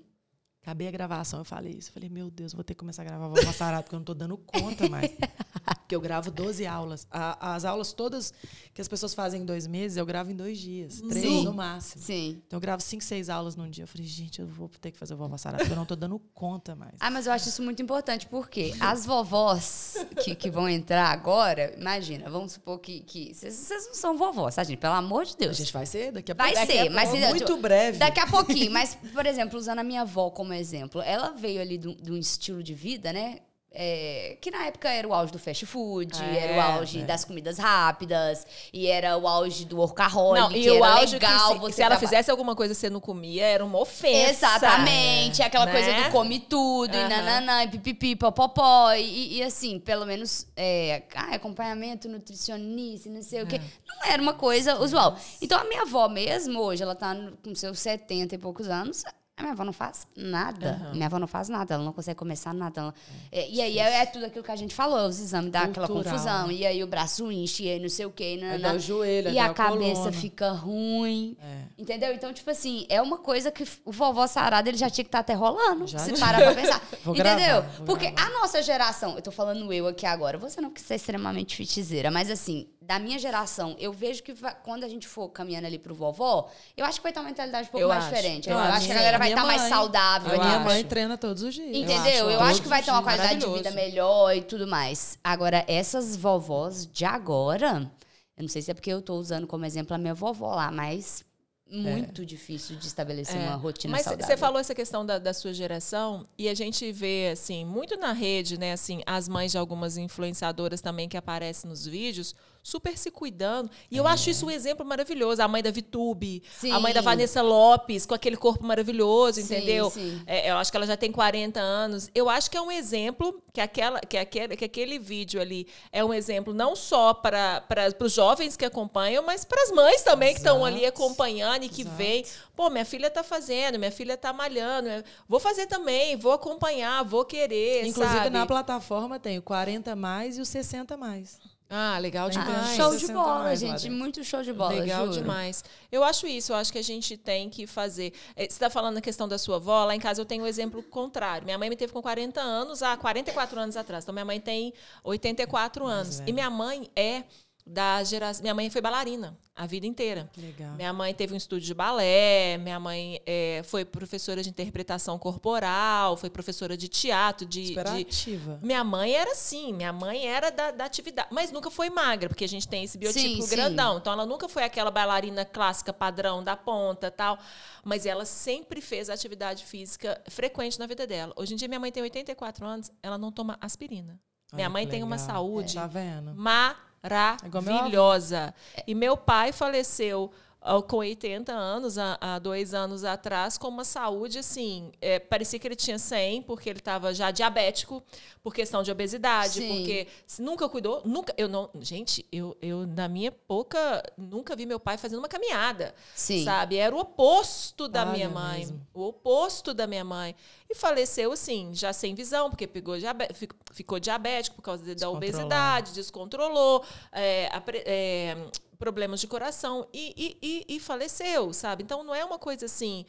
Acabei a gravação, eu falei isso. Eu falei, meu Deus, vou ter que começar a gravar Vovó Sarada, porque eu não tô dando conta mais. que eu gravo 12 aulas. A- as aulas todas que as pessoas fazem em dois meses, eu gravo em dois dias. Três Sim. no máximo. Sim. Então eu gravo cinco, seis aulas num dia. Eu falei, gente, eu vou ter que fazer o vovó sarada, porque eu não tô dando conta mais. Ah, mas eu acho isso muito importante, porque as vovós que, que vão entrar agora, imagina, vamos supor que. que vocês, não são vovós, tá, gente? Pelo amor de A Deus. gente vai ser daqui a Vai pouco. ser, mas é muito breve. Daqui a pouquinho, mas, por exemplo, usando a minha avó como exemplo, ela veio ali de um- estilo de vida, né? é, que na época era o auge do fast food, É, era o auge é. das comidas rápidas, e era o auge do workaholic, Não, e que o era auge legal que se, se ela fizesse alguma coisa e você não comia, era uma ofensa. Exatamente, aquela né? coisa do come tudo, e Aham. nananã, e pipipi, popopó, e, e assim, pelo menos é, ah, acompanhamento nutricionista, e não sei o quê. Não era uma coisa usual. Então a minha avó mesmo, hoje, ela tá com seus 70 e poucos anos. A minha avó não faz nada. Minha avó não faz nada, ela não consegue começar nada. ela- é, e aí é, é tudo aquilo que a gente falou, os exames dá aquela confusão, né? e aí o braço enche, e aí não sei o quê, e, o joelho, e a a cabeça coluna. fica ruim. É. Entendeu? Então, tipo assim, é uma coisa que o vovó sarado ele já tinha que estar até rolando. Já se parar pra pensar. Vou Entendeu? gravar, Porque gravar. a nossa geração, eu tô falando eu aqui agora, você não quis ser extremamente fitizeira, mas assim, da minha geração, eu vejo que vai- quando a gente for caminhando ali pro vovó, eu acho que vai ter uma mentalidade um pouco Eu mais acho. diferente. Eu Eu, acho acho que a galera vai estar mais mãe- saudável. A eu minha acho. mãe treina todos os dias. Entendeu? Eu, ó. acho que vai ter uma qualidade de vida melhor e tudo mais. Agora, essas vovós de agora, eu não sei se é porque eu tô usando como exemplo a minha vovó lá, mas muito difícil de estabelecer É. uma rotina Mas saudável. você falou essa questão da, da sua geração e a gente vê assim muito na rede, né? Assim, as mães de algumas influenciadoras também que aparecem nos vídeos super se cuidando. E eu acho isso um exemplo maravilhoso. A mãe da Vitube, Sim. a mãe da Vanessa Lopes, com aquele corpo maravilhoso, Sim, entendeu? sim. É, eu acho que ela já tem 40 anos. Eu acho que é um exemplo que, aquela, que, aquele, que aquele vídeo ali é um exemplo não só para os jovens que acompanham, mas para as mães também que estão Exato. ali acompanhando e que Exato. veem. Pô, minha filha tá fazendo, minha filha tá malhando. Vou fazer também, vou acompanhar, vou querer. Inclusive, sabe? na plataforma tem o 40 mais e o 60 mais. Ah, legal demais. mais. show de 60 bola, mais gente. Muito show de bola. Legal juro. demais. Eu acho isso, eu acho que a gente tem que fazer. Eh, Você está falando a questão da sua avó, lá em casa eu tenho o exemplo contrário. Minha mãe me teve com 40 anos, há 44 anos atrás. Então minha mãe tem 84 anos. velha. E minha mãe é da geração. Minha mãe foi bailarina a vida inteira. Legal. Minha mãe teve um estúdio de balé, minha mãe eh, foi professora de interpretação corporal, foi professora de teatro, de, Super de, ativa. minha mãe era assim, minha mãe era da, da atividade, mas nunca foi magra, porque a gente tem esse biotipo Sim, sim. grandão. Então ela nunca foi aquela bailarina clássica padrão da ponta tal, mas ela sempre fez atividade física frequente na vida dela. Hoje em dia minha mãe tem 84 anos, ela não toma aspirina. minha Olha mãe que tem uma saúde Tá vendo? igual meu avô. maravilhosa. E meu pai faleceu com 80 anos, há, há dois anos atrás, com uma saúde assim. é, parecia que ele tinha 100, porque ele estava já diabético, por questão de obesidade, Sim. porque se nunca cuidou, nunca. Eu não. Gente, eu, eu, na minha pouca, nunca vi meu pai fazendo uma caminhada. Sim. Sabe? Era o oposto da Olha minha mãe. mesmo. O oposto da minha mãe. E faleceu, assim, já sem visão, porque pegou diabe- fic- ficou diabético por causa da obesidade, descontrolou, é, é, problemas de coração e, e, e- e faleceu, sabe? Então não é uma coisa assim.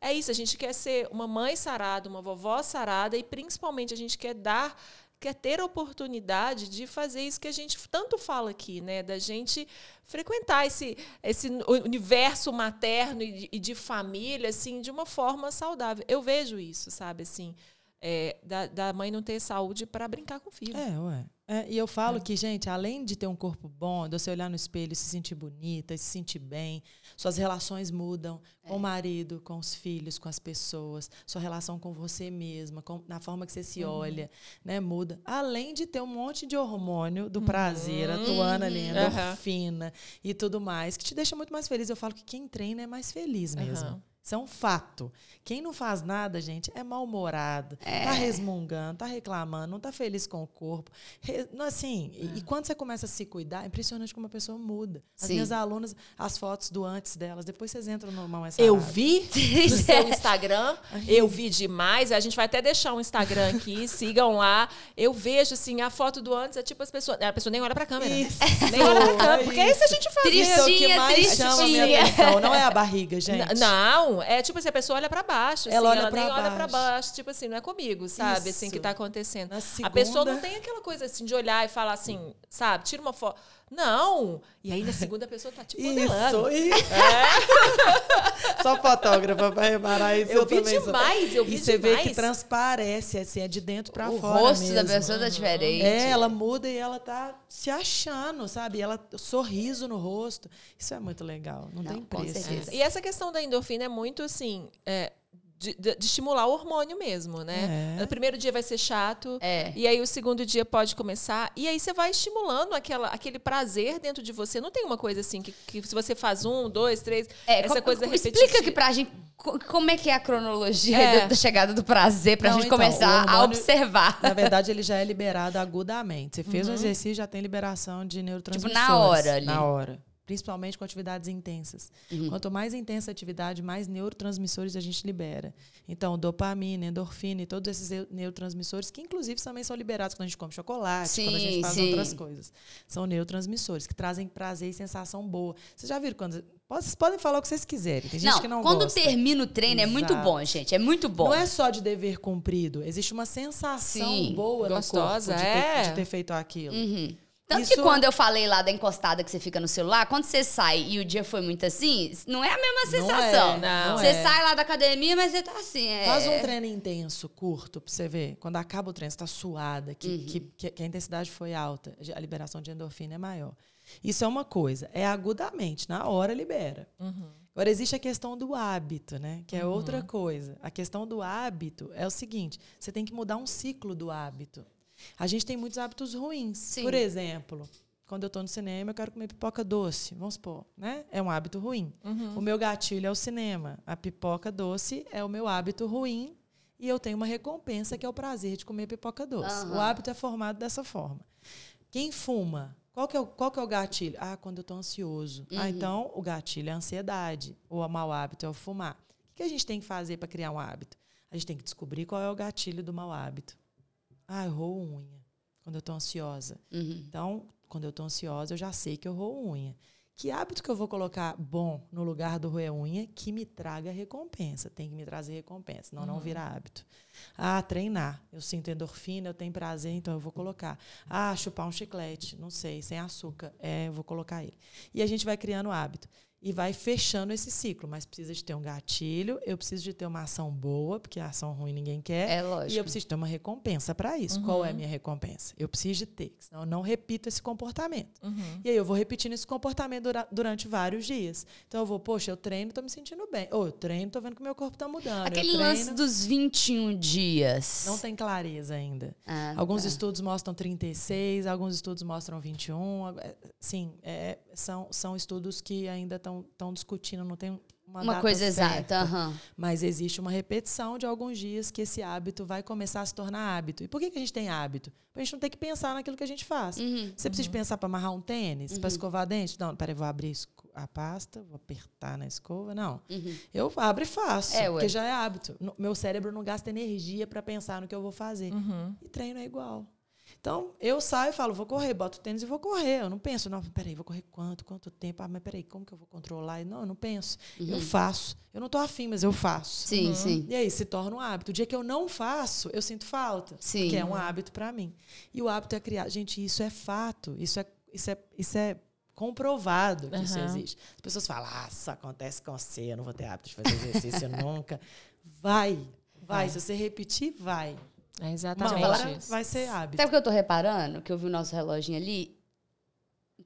É isso, a gente quer ser uma mãe sarada, uma vovó sarada e principalmente a gente quer dar quer ter a oportunidade de fazer isso que a gente tanto fala aqui, né? Da gente frequentar esse, esse universo materno e de, e de família, assim, de uma forma saudável. Eu vejo isso, sabe? Assim, é, da, da mãe não ter saúde para brincar com o filho. É, ué. É, e eu falo que, gente, além de ter um corpo bom, de você olhar no espelho e se sentir bonita, e se sentir bem, suas relações mudam com o marido, com os filhos, com as pessoas, sua relação com você mesma, com, na forma que você se olha, né, muda. Além de ter um monte de hormônio do prazer atuando ali, endorfina e tudo mais, que te deixa muito mais feliz. Eu falo que quem treina é mais feliz mesmo. Isso é um fato. Quem não faz nada, gente, é mal-humorado, tá resmungando, tá reclamando, não tá feliz com o corpo. Re- assim, e- e, quando você começa a se cuidar, é impressionante como a pessoa muda. As Sim. minhas alunas, as fotos do antes delas, depois vocês entram no Mamãe Eu Sarada. vi no seu Instagram, eu vi demais. A gente vai até deixar um Instagram aqui, sigam lá. Eu vejo assim, a foto do antes é tipo as pessoas. A pessoa nem olha pra câmera. Isso. Nem olha pra câmera. É Porque é isso a gente faz. Triste. Isso é o que Tristinha, mais chama a minha tristinha. atenção. Não é a barriga, gente. N- Não, Não, é tipo assim, a pessoa olha pra baixo. Ela assim, olha ela pra nem olha baixo. pra baixo. Tipo assim, não é comigo, sabe? Assim, Isso. que tá acontecendo. Na A pessoa não segunda- tem aquela coisa assim de olhar e falar assim, sabe? Tira uma foto. Não! E aí na segunda pessoa tá tipo modelando. Isso, isso. Só fotógrafa pra reparar isso. Eu vi também sou. demais, eu vi E você vê que demais. transparece, assim, é de dentro pra o fora rosto mesmo. da pessoa tá diferente. É, ela muda e ela tá se achando, sabe? Ela sorriso no rosto. Isso é muito legal. Não, Não, tem preço. E essa questão da endorfina é muito assim. é, de, de- de estimular o hormônio mesmo, né? É. No primeiro dia vai ser chato. É. E aí o segundo dia pode começar. E aí você vai estimulando aquela, aquele prazer dentro de você. Não tem uma coisa assim que, que se você faz um, dois, três, É, essa co- coisa co- repetitiva. Explica aqui pra gente co- como é que é a cronologia É. da- da chegada do prazer pra Não, gente então, começar o a hormônio- observar. Na verdade, ele já é liberado agudamente. Você Uhum. fez um exercício, já tem liberação de neurotransmissores. Tipo, na hora ali. Na hora. Principalmente com atividades intensas. Uhum. Quanto mais intensa a atividade, mais neurotransmissores a gente libera. Então, dopamina, endorfina e todos esses eu- neurotransmissores, que inclusive também são liberados quando a gente come chocolate, quando a Sim, gente faz sim. outras coisas. São neurotransmissores que trazem prazer e sensação boa. Vocês já viram quando. Vocês podem falar o que vocês quiserem. Tem gente Não, que não quando gosta. termina o treino é muito Exato. bom, gente. É muito bom. Não é só de dever cumprido, existe uma sensação Sim, boa gostosa, no corpo de, é. ter, de ter feito aquilo. Uhum. Tanto Isso que é- quando eu falei lá da encostada que você fica no celular, quando você sai e o dia foi muito assim, não é a mesma Não sensação. é, não você é. sai lá da academia, mas você tá assim. É... Faz um treino intenso, curto, pra você ver. Quando acaba o treino, você tá suada, que, Uhum. que, que- que a intensidade foi alta, a liberação de endorfina é maior. Isso é uma coisa, é agudamente, na hora libera. Uhum. Agora, existe a questão do hábito, né? Que é outra coisa. A questão do hábito é o seguinte: você tem que mudar um ciclo do hábito. A gente tem muitos hábitos ruins. Sim. Por exemplo, quando eu estou no cinema, eu quero comer pipoca doce. Vamos supor, né? É um hábito ruim. Uhum. O meu gatilho é o cinema. A pipoca doce é o meu hábito ruim. E eu tenho uma recompensa que é o prazer de comer pipoca doce. Aham. O hábito é formado dessa forma. Quem fuma, qual que é o, qual que é o gatilho? Ah, quando eu estou ansioso. Ah, então o gatilho é a ansiedade. Ou o mau hábito é o fumar. O que a gente tem que fazer para criar um hábito? A gente tem que descobrir qual é o gatilho do mau hábito. Ah, eu roo unha quando eu estou ansiosa. Uhum. Então, quando eu estou ansiosa, eu já sei que eu roo unha. Que hábito que eu vou colocar bom no lugar do roer unha que me traga recompensa? Tem que me trazer recompensa, senão não vira hábito. Ah, treinar. Eu sinto endorfina, eu tenho prazer, então eu vou colocar. Ah, chupar um chiclete, não sei, sem açúcar. É, eu vou colocar ele. E a gente vai criando hábito. E vai fechando esse ciclo, mas precisa de ter um gatilho, eu preciso de ter uma ação boa, porque a ação ruim ninguém quer. É lógico. E eu preciso ter uma recompensa para isso. Qual é a minha recompensa? Eu preciso de ter, senão eu não repito esse comportamento. Uhum. E aí eu vou repetindo esse comportamento dura- durante vários dias. Então eu vou, poxa, eu treino, tô me sentindo bem. Ou eu treino, tô vendo que meu corpo tá mudando. Aquele lance dos 21 dias. não tem clareza ainda. Ah, Alguns tá. estudos mostram 36, alguns estudos mostram 21. é, Sim, é, são, são estudos que ainda estão discutindo, não tem uma, Uma data coisa certa. exata. aham. Mas existe uma repetição de alguns dias que esse hábito vai começar a se tornar hábito. E por que, que a gente tem hábito? Pra gente não ter que pensar naquilo que a gente faz. Uhum. Você precisa pensar para amarrar um tênis, para escovar dente? Não, peraí, vou abrir a pasta, vou apertar na escova. Não. Uhum. Eu abro e faço, É, porque já é hábito. Meu cérebro não gasta energia para pensar no que eu vou fazer. Uhum. E treino é igual. Então, eu saio e falo, vou correr, boto o tênis e vou correr. Eu não penso, não, peraí, vou correr quanto, quanto tempo? Ah, mas peraí, como que eu vou controlar? Não, eu não penso. Eu faço. Eu não tô afim, mas eu faço. Sim, sim. E aí se torna um hábito. O dia que eu não faço, eu sinto falta. Sim. Que é um hábito para mim. E o hábito é criar. Gente, isso é fato. Isso é, isso é, isso é comprovado que isso Aham. existe. As pessoas falam, ah, isso acontece com você, eu não vou ter hábito de fazer exercício nunca. Vai, vai. Se você repetir, vai. É Uma exatamente hora isso. vai ser hábito. Sabe o que eu tô reparando? Que eu vi o nosso reloginho ali.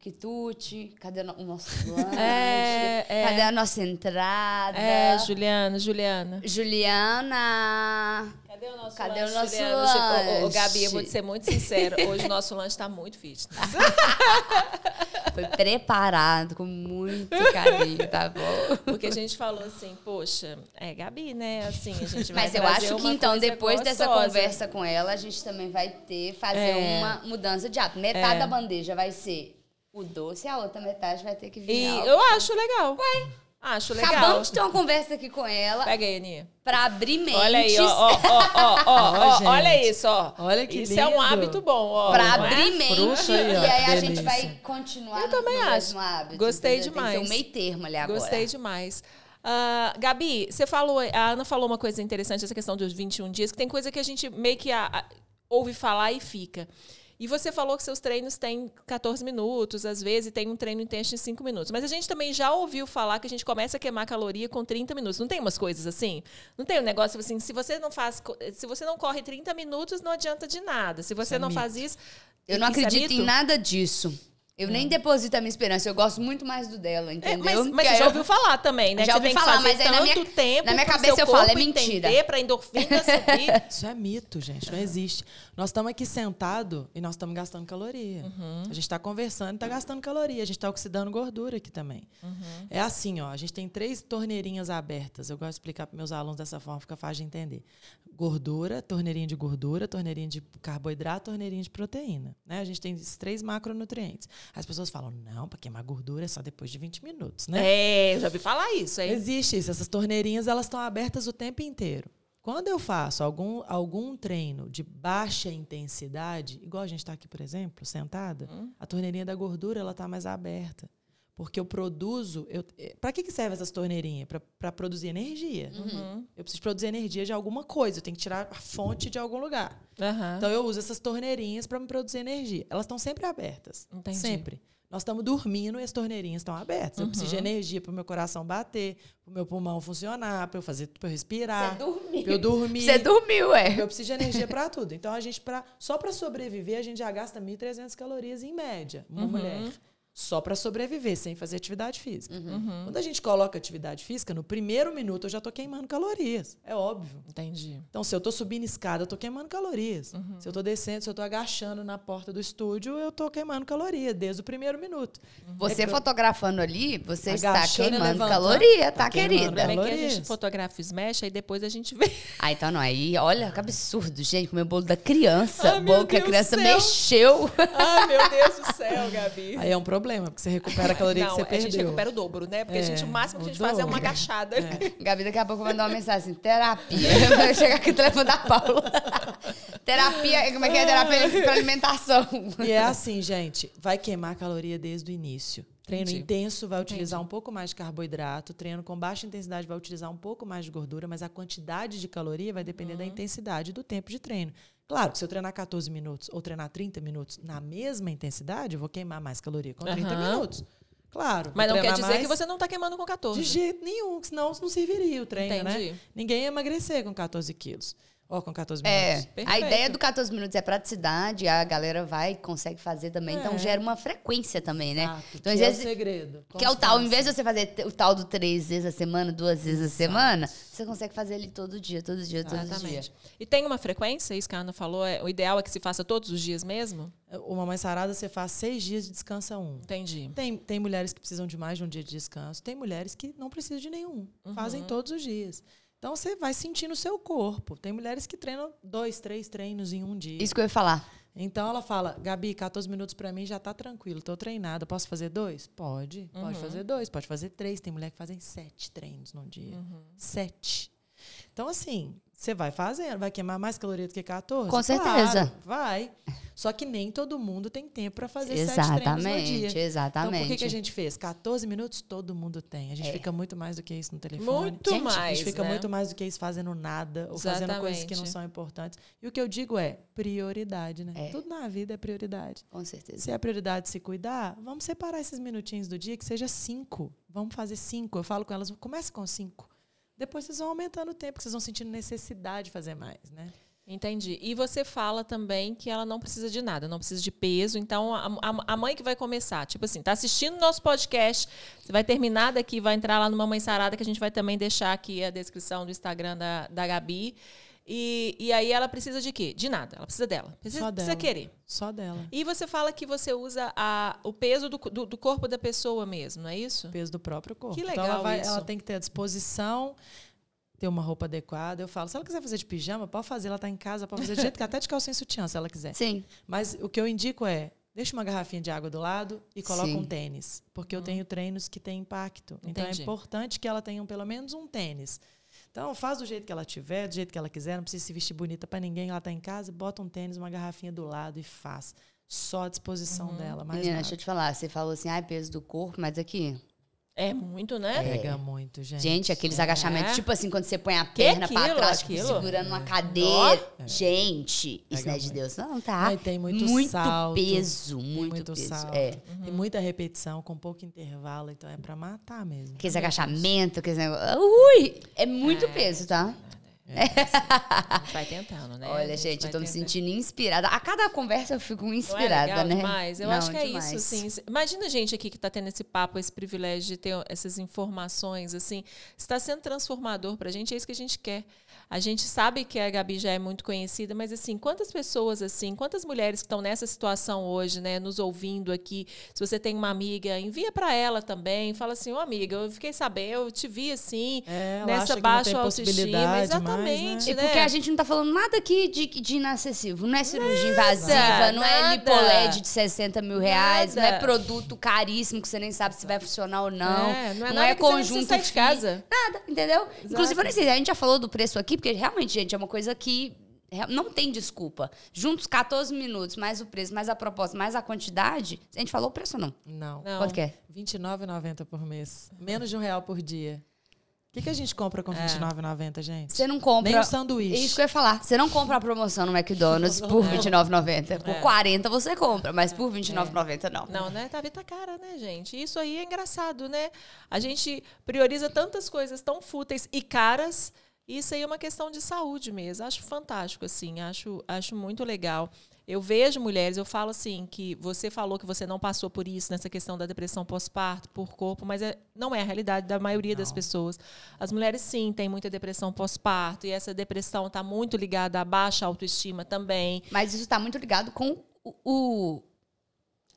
Quitute, cadê o no- o nosso lanche? É, é. Cadê a nossa entrada? É, Juliana, Juliana. Juliana. Cadê o nosso Cadê o lanche, nosso Juliana? Ô, ô, ô, lanche? Gabi, eu vou te ser muito sincera. Hoje o nosso lanche tá muito fitness. Foi preparado com muito carinho, tá bom? Porque a gente falou assim, poxa, é Gabi, né? Assim, a gente vai Mas eu acho que então, depois dessa gostosa. conversa com ela, a gente também vai ter, fazer É. uma mudança de hábito. Metade da bandeja vai ser o doce, a outra metade vai ter que vir E eu acho legal. Ué. Acho legal. Acabamos de ter uma conversa aqui com ela Pega aí, Aninha. pra abrir mentes. Olha aí, ó, ó, ó, ó, ó, Ó, ó, gente. olha isso, ó. Olha que Isso é um lindo. hábito bom, ó. Pra é? abrir mente. Fruta aí, e aí a gente vai continuar Eu também no acho. mesmo hábito. Gostei entendeu? Tem que demais. ter um meio termo ali agora. Gostei demais. Uh, Gabi, você falou, a Ana falou uma coisa interessante, essa questão dos 21 dias, que tem coisa que a gente meio que a, a, ouve falar e fica. E você falou que seus treinos têm 14 minutos, às vezes tem um treino intenso em 5 minutos. Mas a gente também já ouviu falar que a gente começa a queimar caloria com 30 minutos. Não tem umas coisas assim? Não tem um negócio assim, se você não faz, se você não corre 30 minutos, não adianta de nada. Se você isso é não faz isso, eu não é acredito é em nada disso. Eu nem deposito a minha esperança, eu gosto muito mais do dela, é, entendeu? É, mas, mas você já ouviu falar também, né? Já ouvi falar, mas aí na minha, tempo na minha cabeça eu falo, é mentira. para endorfina subir. Isso é mito, gente, não existe. Nós estamos aqui sentados e nós estamos gastando caloria. Uhum. A gente está conversando e está gastando caloria. A gente está oxidando gordura aqui também. Uhum. É assim, ó, a gente tem três torneirinhas abertas. Eu gosto de explicar para meus alunos dessa forma, fica fácil de entender. Gordura, torneirinha de gordura, torneirinha de carboidrato, torneirinha de proteína. Né? A gente tem esses três macronutrientes. As pessoas falam, não, para queimar gordura é só depois de 20 minutos, né? É, eu já vi falar isso, hein? Existe isso. Essas torneirinhas, elas estão abertas o tempo inteiro. Quando eu faço algum, algum treino de baixa intensidade, igual a gente está aqui, por exemplo, sentada, hum. a torneirinha da gordura ela está mais aberta. Porque eu produzo. Eu, eh, para que, que serve essas torneirinhas? Para produzir energia. Uhum. Eu preciso produzir energia de alguma coisa. Eu tenho que tirar a fonte de algum lugar. Uhum. Então eu uso essas torneirinhas para me produzir energia. Elas estão sempre abertas. Entendi. Sempre. Nós estamos dormindo e as torneirinhas estão abertas. Uhum. Eu preciso de uhum. energia para o meu coração bater, para o meu pulmão funcionar, para eu fazer, para eu respirar. Você dormiu. Para eu dormir. Você dormiu, é. Eu preciso de energia para tudo. Então a gente pra, só para sobreviver a gente já gasta 1.300 calorias em média, uma uhum. mulher só para sobreviver, sem fazer atividade física. Uhum. uhum. Quando a gente coloca atividade física, no primeiro minuto eu já estou queimando calorias. É óbvio. Entendi. Então, se eu estou subindo escada, eu estou queimando calorias. Uhum. Se eu estou descendo, se eu estou agachando na porta do estúdio, eu estou queimando calorias desde o primeiro minuto. Uhum. Você é fotografando ali, você está queimando caloria, tá, tá querida? É que a gente fotografa e mexe, aí depois a gente vê. Ah, então não. Aí, olha que absurdo, gente. Comer o bolo da criança. Ah, bolo que a criança mexeu. Ah, meu Deus do céu, Gabi. Aí é um problema problema, porque você recupera a caloria não, que você perdeu. A gente recupera o dobro, né? Porque é, a gente, o máximo que a gente faz é uma agachada. É. Gabi daqui a pouco mandou uma mensagem assim, terapia. Chega aqui o telefone da Paula. terapia, como é que é? Terapia para alimentação. E é assim, gente, vai queimar a caloria desde o início. Treino Entendi. intenso vai utilizar Entendi. um pouco mais de carboidrato, treino com baixa intensidade vai utilizar um pouco mais de gordura, mas a quantidade de caloria vai depender uhum. da intensidade do tempo de treino. Claro que se eu treinar 14 minutos ou treinar 30 minutos na mesma intensidade, eu vou queimar mais caloria com 30 uhum. minutos. Claro. Mas não quer dizer mais... que você não está queimando com 14. De jeito nenhum, senão não serviria o treino, né? Entendi. né? Ninguém ia emagrecer com 14 quilos. Ó, com 14 é, minutos. É, a ideia do 14 minutos é praticidade, a galera vai e consegue fazer também. Então, é. Então gera uma frequência também, né? Exato, então, às vezes, é o segredo. Que é o tal, em vez de você fazer o tal do três vezes a semana, duas vezes Exato. a semana, você consegue fazer ele todo dia, todo dia, Exatamente. todo dia. E tem uma frequência, isso que a Ana falou, é, o ideal é que se faça todos os dias mesmo? O Mamãe Sarada você faz seis dias de descansa um. Entendi. Tem, tem mulheres que precisam de mais de um dia de descanso, tem mulheres que não precisam de nenhum. Uhum. Fazem todos os dias. Então você vai sentindo o seu corpo. Tem mulheres que treinam dois, três treinos em um dia. Isso que eu ia falar. Então ela fala, Gabi, 14 minutos para mim já está tranquilo, estou treinada. Posso fazer dois? Pode. Uhum. Pode fazer dois, pode fazer três. Tem mulher que fazem sete treinos num dia. Uhum. Sete. Então, assim, você vai fazendo, vai queimar mais caloria do que 14? Com certeza. Claro, vai. Só que nem todo mundo tem tempo para fazer exatamente, sete treinos no dia. Exatamente, Então, por que, que a gente fez? 14 minutos todo mundo tem. A gente é. fica muito mais do que isso no telefone. Muito gente, mais, A gente fica né? muito mais do que isso fazendo nada ou exatamente. fazendo coisas que não são importantes. E o que eu digo é prioridade, né? É. Tudo na vida é prioridade. Com certeza. Se é prioridade se cuidar, vamos separar esses minutinhos do dia que seja cinco. Vamos fazer cinco. Eu falo com elas, comece com cinco. Depois vocês vão aumentando o tempo, vocês vão sentindo necessidade de fazer mais, né? Entendi. E você fala também que ela não precisa de nada, não precisa de peso. Então, a, a, a mãe que vai começar, tipo assim, tá assistindo nosso podcast, você vai terminar daqui, vai entrar lá no Mamãe Sarada, que a gente vai também deixar aqui a descrição do Instagram da, da Gabi. E, e aí ela precisa de quê? De nada. Ela precisa dela. Precisa, Só dela. precisa querer. Só dela. E você fala que você usa a, o peso do, do, do corpo da pessoa mesmo, não é isso? O peso do próprio corpo. Que legal então ela, vai, isso. ela tem que ter a disposição, ter uma roupa adequada. Eu falo, se ela quiser fazer de pijama, pode fazer. Ela está em casa, pode fazer de jeito que até de calcinha sutiã, se ela quiser. Sim. Mas o que eu indico é, deixa uma garrafinha de água do lado e coloca Sim. um tênis. Porque eu hum. tenho treinos que têm impacto. Entendi. Então é importante que ela tenha pelo menos um tênis. Então, faz do jeito que ela tiver, do jeito que ela quiser, não precisa se vestir bonita para ninguém. Ela está em casa, bota um tênis, uma garrafinha do lado e faz. Só à disposição uhum. dela. Mais Menina, nada. deixa eu te falar. Você falou assim, ah, peso do corpo, mas aqui, É muito, né? Pega muito, gente. Gente, aqueles É. agachamentos, tipo assim, quando você põe a perna pra aquilo, trás, tipo, segurando uma cadeira. Gente, isso Pega não é de muito. Deus, não, tá? Tem muito salto, peso, Tem muito, muito peso. salto. É. Tem muita repetição com pouco intervalo, então é pra matar mesmo. Aqueles agachamentos, aqueles negócios. Ui! É muito peso, tá? Gente vai tentando, né? Olha, gente, eu tô me tentando. sentindo inspirada. A cada conversa eu fico Não é inspirada, legal né? demais? Eu Não, acho que é demais. isso, assim. Imagina a gente aqui que está tendo esse papo, esse privilégio de ter essas informações, assim. Está sendo transformador para a gente, é isso que a gente quer. A gente sabe que a Gabi já é muito conhecida, mas assim, quantas pessoas assim, quantas mulheres que estão nessa situação hoje, né, nos ouvindo aqui, se você tem uma amiga, envia para ela também, fala assim, ô amiga, eu fiquei sabendo, eu te vi assim, É, nessa não baixa autoestima, né? exatamente, E né? porque a gente não tá falando nada aqui de, de inacessível. Não é cirurgia invasiva, não é nada. lipoled de 60 mil reais, não é Nada. produto caríssimo que você nem sabe se vai funcionar ou não. É, não é nada que você nem precisa sair de casa. Nada, entendeu? Exato. Inclusive, eu nem sei, a gente já falou do preço aqui, porque realmente, gente, é uma coisa que não tem desculpa. Juntos 14 minutos, mais o preço, mais a proposta, mais a quantidade. A gente falou o preço ou não? Não. Não. Quanto que é? R$ 29,90 por mês. Menos de um real por dia. O que, que a gente compra com R$ 29,90, gente? Você não compra. Nem um sanduíche. É isso que eu ia falar. Você não compra a promoção no McDonald's por É. R$29,90. Por 40 você compra, mas por R$29,90 não. Não, né? Tá, tá cara, né, gente? Isso aí é engraçado, né? A gente prioriza tantas coisas tão fúteis e caras. E Isso aí é uma questão de saúde mesmo. Acho fantástico, assim. Acho, acho muito legal. Eu vejo mulheres, eu falo assim, que você falou que você não passou por isso, nessa questão da depressão pós-parto, por corpo, mas é, não é a realidade da maioria das pessoas. As mulheres, sim, têm muita depressão pós-parto, e essa depressão está muito ligada à baixa autoestima também. Mas isso tá muito ligado com o. o-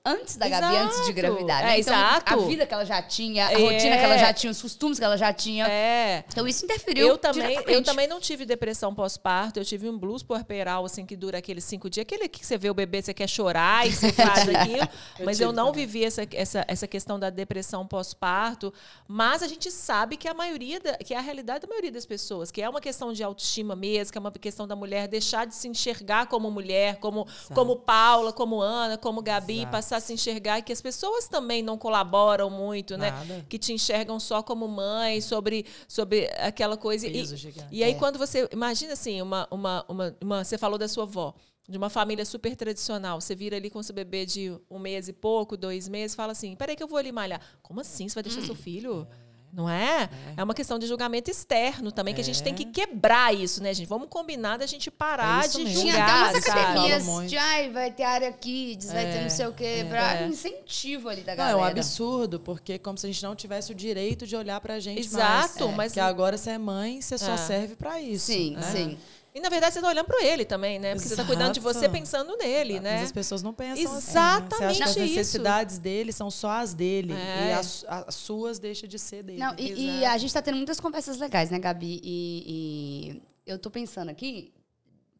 Antes da Gabi, Exato. antes de gravidar. É, né? Então, exato. A vida que ela já tinha, a É. rotina que ela já tinha, os costumes que ela já tinha. É. Então isso interferiu. Eu também, eu também não tive depressão pós-parto, eu tive um blues puerperal, assim, que dura aqueles cinco dias. Aquele que você vê o bebê, você quer chorar e você faz aquilo. Mas eu não também. vivi essa, essa, essa questão da depressão pós-parto. Mas a gente sabe que a maioria, da- que é a realidade da maioria das pessoas, que é uma questão de autoestima mesmo, que é uma questão da mulher deixar de se enxergar como mulher, como, como Paula, como Ana, como Gabi, Exato. passar a se enxergar e que as pessoas também não colaboram muito, né? Nada. Que te enxergam só como mãe, sobre, sobre aquela coisa. E, e aí, É. quando você. Imagina assim, uma, uma, uma, uma- Você falou da sua avó, de uma família super tradicional. Você vira ali com seu bebê de um mês e pouco, dois meses, fala assim: peraí, que eu vou ali malhar. Como assim? Você vai deixar seu filho? Não é? é? uma questão de julgamento externo também, que a gente tem que quebrar isso, né, gente? Vamos combinar da gente parar É de mesmo. Tinha julgar. até umas academias de ai, vai ter área kids, vai ter não sei o quê, pra é. incentivo ali da Não, é galera. um absurdo, porque como se a gente não tivesse o direito de olhar pra gente Exato, mais. mas- Que agora você é mãe, você só É. serve pra isso. Sim, né? sim. E na verdade você tá olhando para ele também, né? Porque você tá cuidando de você Exato. pensando nele, né? Mas as pessoas não pensam assim. né? Você Exatamente acha que as isso. necessidades dele são só as dele. É. E as, as suas deixam de ser dele. Não, e, e Exato. a gente tá tendo muitas conversas legais, né, Gabi? E, e eu tô pensando aqui,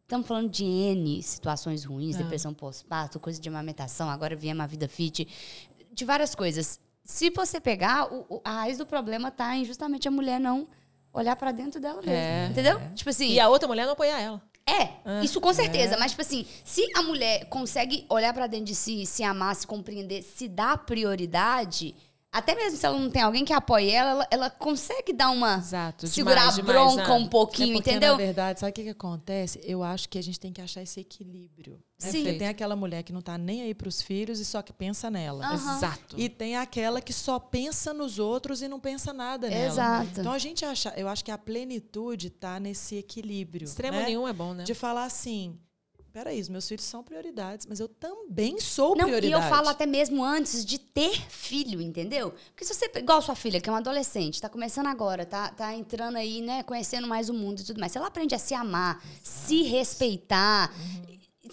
estamos falando de N situações ruins, Ah. depressão pós-parto, coisa de amamentação, agora viemos a vida fit, de várias coisas. Se você pegar, o- a raiz do problema tá em justamente a mulher não olhar pra dentro dela mesmo. É. Entendeu? Tipo assim. E a outra mulher não apoiar ela. É, isso com certeza. Mas, tipo assim, se a mulher consegue olhar pra dentro de si, se amar, se compreender, se dar prioridade, até mesmo se ela não tem alguém que apoie ela, ela, ela consegue dar uma. Exato. segurar demais, a demais, bronca né? um pouquinho, É porque, entendeu? Na verdade, sabe o que, que acontece? Eu acho que a gente tem que achar esse equilíbrio. né? Sim. Porque tem aquela mulher que não tá nem aí pros filhos e só que pensa nela. Aham. Exato. E tem aquela que só pensa nos outros e não pensa nada nela. Exato. Então a gente acha, eu acho que a plenitude tá nesse equilíbrio. Extremo né? nenhum é bom, né? De falar assim, peraí, os meus filhos são prioridades, mas eu também sou Não, e prioridade. eu falo até mesmo antes de ter filho, entendeu? Porque se você, igual sua filha, que é uma adolescente, tá começando agora, tá, tá entrando aí, né, conhecendo mais o mundo e tudo mais. Se ela aprende a se amar, se respeitar,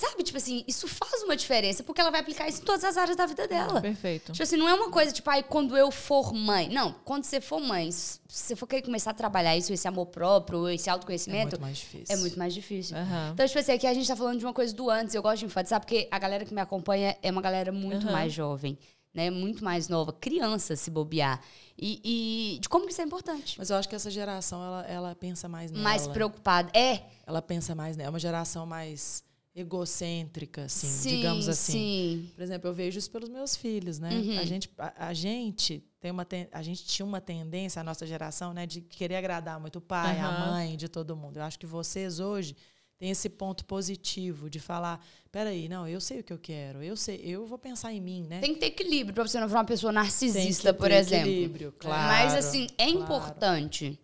sabe, tipo assim, isso faz uma diferença, porque ela vai aplicar isso em todas as áreas da vida dela. Perfeito. Tipo assim, não é uma coisa tipo, ai, quando eu for mãe. Não, quando você for mãe, se você for querer começar a trabalhar isso, esse amor próprio, esse é autoconhecimento, muito mais difícil. é muito mais difícil. Aham. Então, tipo assim, aqui a gente tá falando de uma coisa do antes, eu gosto de enfatizar, porque a galera que me acompanha é uma galera muito Aham. mais jovem, né? Muito mais nova, criança se bobear. E, e de como que isso é importante. Mas eu acho que essa geração, ela, ela pensa mais nela. Mais preocupada. É, Ela pensa mais nela. É uma geração mais egocêntrica, assim, sim, digamos assim. Sim. Por exemplo, eu vejo isso pelos meus filhos, né? Uhum. A gente, a, a gente tem uma ten- a gente tinha uma tendência, a nossa geração, né, de querer agradar muito o pai, a Aham. mãe, de todo mundo. Eu acho que vocês hoje têm esse ponto positivo de falar, peraí, não, eu sei o que eu quero, eu sei, eu vou pensar em mim, né? Tem que ter equilíbrio pra você não virar uma pessoa narcisista, por exemplo. equilíbrio, claro. Mas assim, é claro. importante.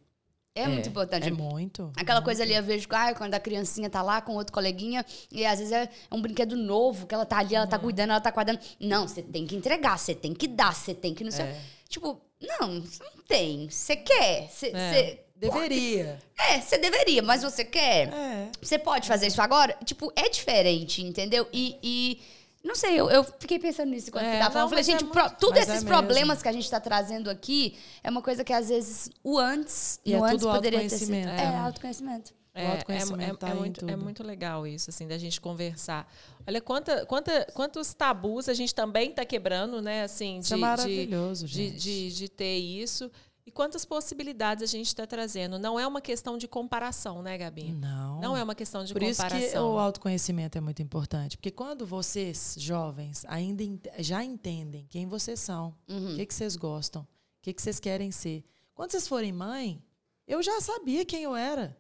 É, muito importante. É muito. Aquela coisa ali, eu vejo ah, quando a criancinha tá lá com outro coleguinha, e às vezes é um brinquedo novo, que ela tá ali, ela Uhum. tá cuidando, ela tá guardando. Não, você tem que entregar, você tem que dar, você tem que não sei. É. Tipo, não, você não tem. Você quer. Você, É. você- Deveria. É, você deveria, mas você quer. É. Você pode fazer isso agora? Tipo, é diferente, entendeu? E. e não sei, eu, eu fiquei pensando nisso quando É, você tava falando. não, falei, é gente, muito- pro- tudo Mas é esses mesmo. problemas que a gente tá trazendo aqui é uma coisa que às vezes o antes, E é no antes tudo poderia ter sido. É, né? autoconhecimento. É, autoconhecimento é, tá é aí em muito, é muito legal isso, assim, da gente conversar. Olha quanta, quanta, quantos tabus a gente também está quebrando, né? Assim, de, Isso é maravilhoso, de, gente. de, de, de ter isso. E quantas possibilidades a gente está trazendo. Não é uma questão de comparação, né, Gabi? Não. Não é uma questão de Por isso comparação. que o autoconhecimento é muito importante. Porque quando vocês, jovens, ainda já entendem quem vocês são, Uhum. o que, que vocês gostam, o que, que vocês querem ser. Quando vocês forem mãe, eu já sabia quem eu era.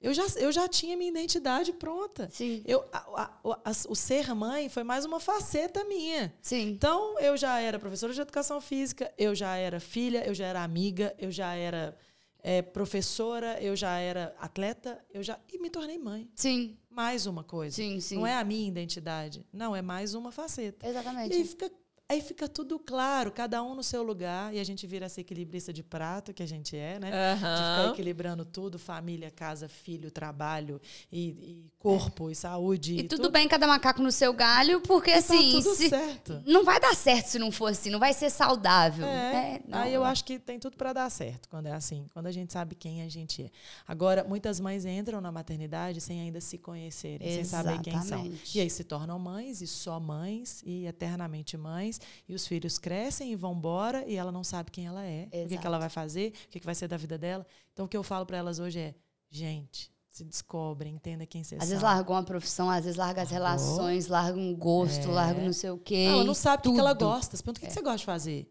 Eu já, eu já tinha minha identidade pronta. Sim. Eu, a- a- o- a- o ser mãe foi mais uma faceta minha. Sim. Então, eu já era professora de educação física, eu já era filha, eu já era amiga, eu já era eh, professora, eu já era atleta, eu já. E me tornei mãe. Sim. Mais uma coisa. Sim, sim. Não é a minha identidade. Não, é mais uma faceta. Exatamente. E fica, aí fica tudo claro, cada um no seu lugar, e a gente vira essa equilibrista de prato que a gente é, né? De ficar equilibrando tudo, família, casa, filho, trabalho e, e corpo e saúde. E tudo bem cada macaco no seu galho, porque assim, tá tudo se- certo. não vai dar certo se não for assim, não vai ser saudável. É, É, não. aí eu acho que tem tudo para dar certo quando é assim, quando a gente sabe quem a gente é. Agora, muitas mães entram na maternidade sem ainda se conhecerem, sem saber quem são. Exatamente. E aí se tornam mães e só mães e eternamente mães, e os filhos crescem e vão embora e ela não sabe quem ela é, o que, Exato. que ela vai fazer, o que, que vai ser da vida dela. Então o que eu falo para elas hoje é: gente, se descobrem, entenda quem vocês Às são. vezes largou uma profissão, às vezes larga as Largou. relações, larga um gosto, larga não sei o quê. Não, ela não sabe o que ela gosta. Você pergunta o que, que você gosta de fazer.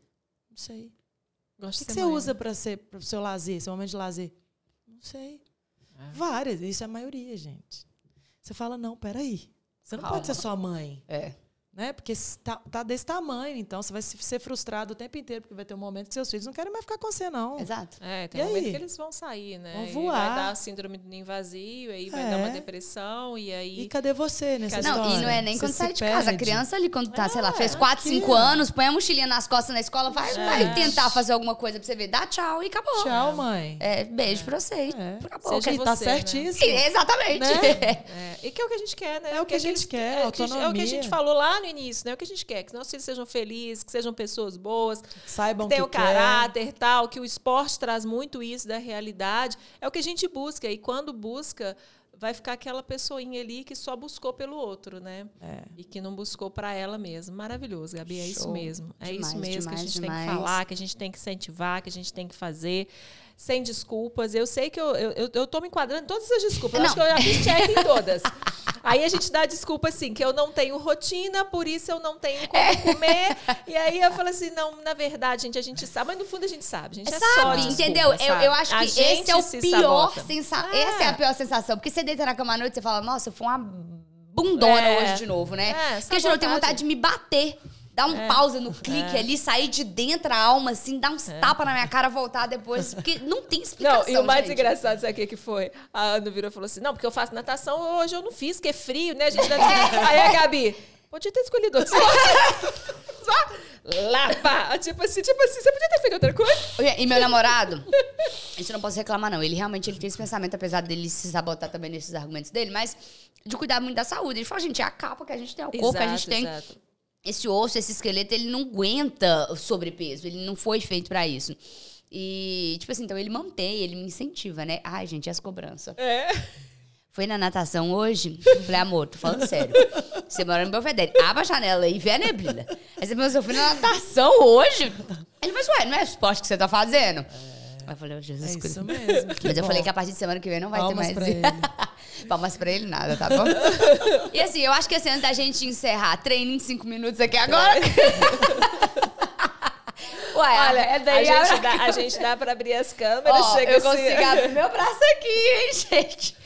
Não sei. Gosto O que, que você usa para ser para o seu lazer, seu momento de lazer? Não sei. Várias, isso é a maioria, gente. Você fala, não, peraí. Você não Calma. pode ser só mãe, É. né? Porque se tá, tá desse tamanho, então você vai se- ser frustrado o tempo inteiro, porque vai ter um momento que seus filhos não querem mais ficar com você, não. Exato. É, tem E um momento aí? que eles vão sair, né? Vão E voar. vai dar a síndrome do ninho vazio, aí vai É. dar uma depressão, e aí... E cadê você nessa Não, história? e não é nem Você quando sai de casa. A perde. criança ali, quando tá, sei lá, É, fez 4, aqui, 5 ó. anos, põe a mochilinha nas costas na escola, vai, É. vai tentar fazer alguma coisa pra você ver. Dá tchau e acabou. Tchau, mãe. É, beijo pra vocês. É. Acabou. Seja ok? E tá você, né? certíssimo. Sim, exatamente. Né? É, e que é o que a gente quer, né? É o que a gente quer, é o que a É que gente falou lá no início, né? O que a gente quer, que nossos filhos sejam felizes, que sejam pessoas boas, Saibam que tenham que quer. caráter tal, que o esporte traz muito isso da realidade. É o que a gente busca. E quando busca, vai ficar aquela pessoinha ali que só buscou pelo outro, né? É. E que não buscou para ela mesma. Maravilhoso, Gabi. É isso Show. mesmo. É Demais, isso mesmo que a demais, gente tem demais. que falar, que a gente tem que incentivar, que a gente tem que fazer. Sem desculpas. Eu sei que eu, eu, eu, eu tô me enquadrando em todas as desculpas. Eu acho que Não. eu já fiz check em todas. Aí a gente dá desculpa assim, que eu não tenho rotina, por isso eu não tenho como É. comer. E aí eu falo assim, não, na verdade, gente, a gente sabe, mas no fundo a gente sabe. A gente é só Sabe, desculpa, entendeu? Eu, sabe? eu acho A que gente esse é o pior sensação. É. Essa é a pior sensação. Porque você deita na cama à noite e você fala, nossa, foi uma bundona É. hoje de novo, né? É, Porque eu tenho vontade de me bater. Dar um É. pausa no clique ali, sair de dentro a alma, assim, dar uns tapas na minha cara, voltar depois. Porque não tem explicação. Não, e o mais gente. engraçado, sabe o que que foi? A Ana virou e falou assim: não, porque eu faço natação, hoje eu não fiz, que é frio, né? A gente deve... Aí a Gabi, podia ter escolhido outro pá. Tipo assim, tipo assim, você podia ter feito outra coisa? E meu namorado, isso eu não posso reclamar, não. Ele realmente ele tem esse pensamento, apesar dele se sabotar também nesses argumentos dele, mas de cuidar muito da saúde. Ele fala, gente, é a capa que a gente tem, é o corpo que a gente tem. exato. Esse osso, esse esqueleto, ele não aguenta o sobrepeso. Ele não foi feito pra isso. E, tipo assim, então ele mantém, ele me incentiva, né? Ai, gente, as cobranças? É. Foi na natação hoje? Falei, amor, tô falando sério. Você mora no Belvedere. Abre a janela e vê a neblina. Aí você pensou, eu fui na natação hoje? Ele, mas ué, não é esporte que você tá fazendo? Eu falei, oh, Jesus É Cristo. isso mesmo. Mas eu bom. falei que a partir de semana que vem não vai Palmas ter pra mais. ele. Palmas pra ele nada, tá bom? e assim, eu acho que assim, antes da gente encerrar, treino em cinco minutos aqui agora. Ué, Olha, é a daí gente, dá, a gente dá pra abrir as câmeras, Ó, chega eu assim. consigo abrir meu braço aqui, hein, gente?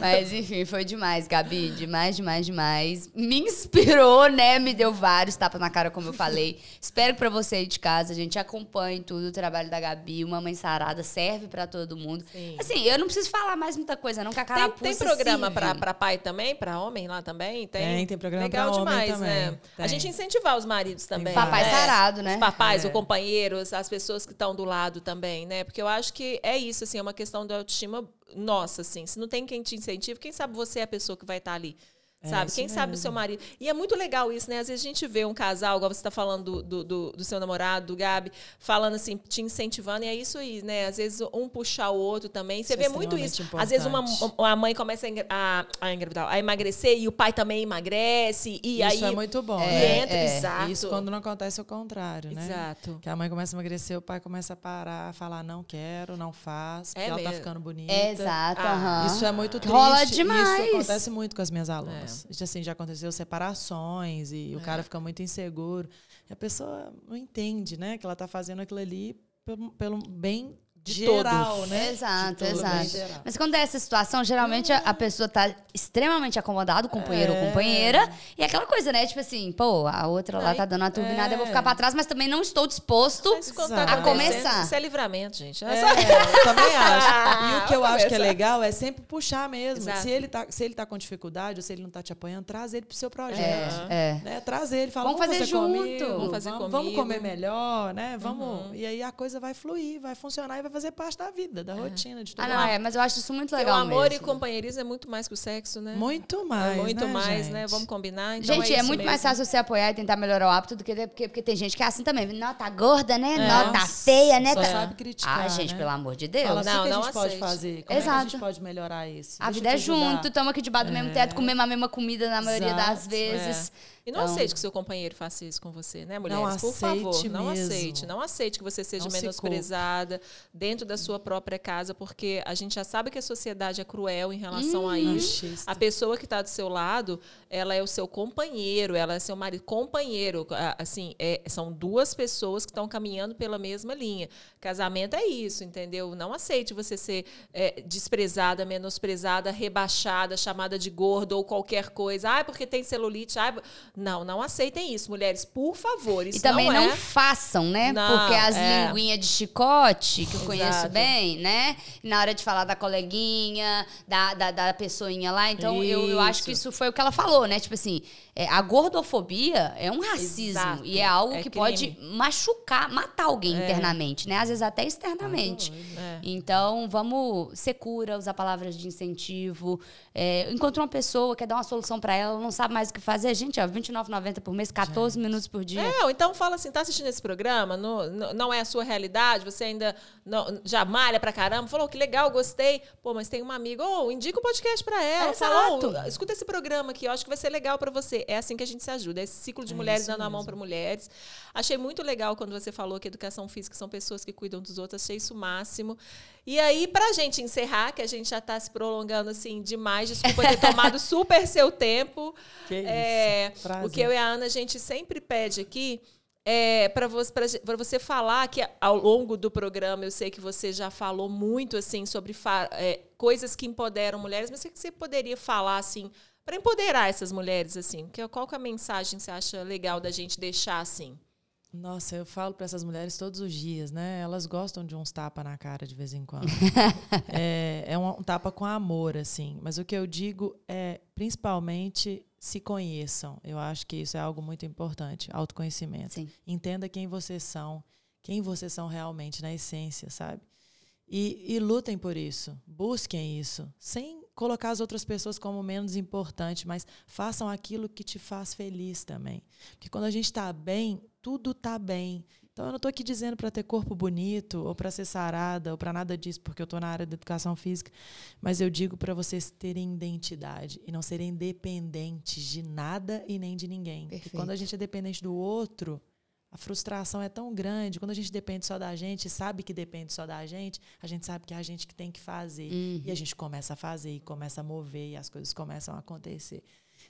Mas enfim, foi demais, Gabi. Demais, demais, demais. Me inspirou, né? Me deu vários tapas na cara, como eu falei. Espero que pra você aí de casa, a gente acompanhe tudo o trabalho da Gabi. Uma mãe sarada serve pra todo mundo. Sim. Assim, eu não preciso falar mais muita coisa, não, que a Tem, carapuça tem programa sirve. pra, pra pai também? Pra homem lá também? Tem, Tem, tem programa Legal pra homem demais, também. né? A Tem. gente incentivar os maridos também. Papai né? sarado, né? Os papais, É. os companheiros, as pessoas que estão do lado também, né? Porque eu acho que é isso, assim, é uma questão da autoestima nossa, assim. Se não tem quem te incentive, quem sabe você é a pessoa que vai estar ali. É Sabe? Quem sabe o mesmo. seu marido. E é muito legal isso, né? Às vezes a gente vê um casal, igual você está falando do, do, do, seu namorado, do Gabi, falando assim, te incentivando, e é isso aí, né? Às vezes um puxar o outro também. Você Isso é vê muito isso. extremamente Às vezes uma, importante. uma mãe começa a, a, engravidar, a emagrecer e o pai também emagrece. E Isso aí é muito bom, e né? entra, é. exato. Isso quando não acontece o contrário, né? Exato. Que a mãe começa a emagrecer, o pai começa a parar, a falar, não quero, não faz, porque É ela tá mesmo. ficando bonita. Exato, Ah. Isso é muito triste. Rola demais. Isso acontece muito com as minhas alunas. É. Isso, assim, já aconteceu separações e o cara fica muito inseguro. E a pessoa não entende, né? Que ela tá fazendo aquilo ali pelo, pelo bem De geral, todos. né? Exato, De todo, bem exato. Mas quando é essa situação, geralmente a, a pessoa tá extremamente acomodada, o companheiro ou É. companheira. E é aquela coisa, né? Tipo assim, pô, a outra lá Aí, tá dando uma turbinada, eu vou é. ficar pra trás, mas também não estou disposto tá a começar. Isso é livramento, gente. É, Essa- eu também acho. E o que eu Vamos acho que é legal é sempre puxar mesmo. Exato. Se ele, tá, se ele tá com dificuldade ou se ele não tá te apoiando, traz ele pro seu projeto. É, é. Né? Traz ele, fala, Vamos fazer comigo, junto." Vamos fazer vamos, comigo. vamos comer melhor, né? Vamos. Uhum. E aí a coisa vai fluir, vai funcionar e vai fazer parte da vida, da rotina de todo Ah, não, é, mas eu acho isso muito legal o amor mesmo. e companheirismo é muito mais que o sexo, né? Muito É mais. muito né, mais, né? gente? Vamos combinar. Então Gente, é, isso muito mais mesmo. fácil você apoiar e tentar melhorar o hábito do que porque, porque tem gente que é assim também. Não, tá gorda, né? É. Não, tá feia, né? Só Tá- sabe criticar. Ah, gente, né? pelo amor de Deus. Fala, assim, Não, que não a gente pode aceite. fazer? Como é que a Exato. gente pode melhorar isso? A Deixa vida é junto, estamos aqui debaixo do mesmo teto, comemos a mesma comida na maioria das Exato, vezes. E não Então- aceite que seu companheiro faça isso com você, né, mulheres? Por favor, não mesmo. aceite. Não aceite que você seja Não se menosprezada dentro da sua própria casa, porque a gente já sabe que a sociedade é cruel em relação a isso. Machista. A pessoa que está do seu lado, ela é o seu companheiro, ela é seu marido. Companheiro, assim, é- são duas pessoas que estão caminhando pela mesma linha. Casamento é isso, entendeu? Não aceite você ser é, desprezada, menosprezada, rebaixada, chamada de gorda ou qualquer coisa. Ah, porque tem celulite. Ai, não, não aceitem isso, mulheres, por favor. Isso E também não, é... façam, né? Não, Porque as é. linguinhas de chicote, que eu conheço Exato. bem, né? Na hora de falar da coleguinha, da, da, da pessoinha lá. Então, eu, eu acho que Isso. isso foi o que ela falou, né? Tipo assim, é, a gordofobia é um racismo. Exato. E é algo É que crime. pode machucar, matar alguém É. internamente, né? Às vezes até externamente. É. Então, vamos ser cura, usar palavras de incentivo. É, encontra uma pessoa, quer dar uma solução pra ela, não sabe mais o que fazer. Gente, ó, R$29,90 por mês, 14 minutos por dia. É, ou então fala assim, tá assistindo esse programa, não, é a sua realidade, você ainda não- já malha pra caramba, falou que legal, gostei. Pô, mas tem uma amiga, ô, indica o podcast pra ela. Fala, Exato. "Ô, escuta esse programa aqui, eu acho que vai ser legal pra você. É assim que a gente se ajuda, é esse ciclo de mulheres isso dando a mão mesmo. pra mulheres. Achei muito legal quando você falou que educação física são pessoas que cuidam dos outros, achei isso o máximo. E aí, pra gente encerrar, que a gente já tá se prolongando assim demais, desculpa ter tomado super seu tempo. Que isso. É, Prazer. o que eu e a Ana a gente sempre pede aqui é para você, pra você falar que ao longo do programa eu sei que você já falou muito assim sobre é, coisas que empoderam mulheres, mas o que você poderia falar assim para empoderar essas mulheres assim? Que, qual que é a mensagem que você acha legal da gente deixar assim? Nossa, eu falo para essas mulheres todos os dias, né? Elas gostam de uns tapa na cara de vez em quando. é, é um, um tapa com amor, assim. Mas o que eu digo é, principalmente, se conheçam. Eu acho que isso é algo muito importante, autoconhecimento. Sim. Entenda quem vocês são, quem vocês são realmente, na essência, sabe? E, e lutem por isso, busquem isso, sem colocar as outras pessoas como menos importante, mas façam aquilo que te faz feliz também. Porque quando a gente está bem, tudo está bem. Então eu não estou aqui dizendo para ter corpo bonito, ou para ser sarada, ou para nada disso, porque eu estou na área da educação física, mas eu digo para vocês terem identidade e não serem dependentes de nada e nem de ninguém. Porque Perfeito. quando a gente é dependente do outro, a frustração é tão grande. Quando a gente depende só da gente, sabe que depende só da gente, a gente sabe que é a gente que tem que fazer. Uhum. E a gente começa a fazer, e começa a mover, e as coisas começam a acontecer.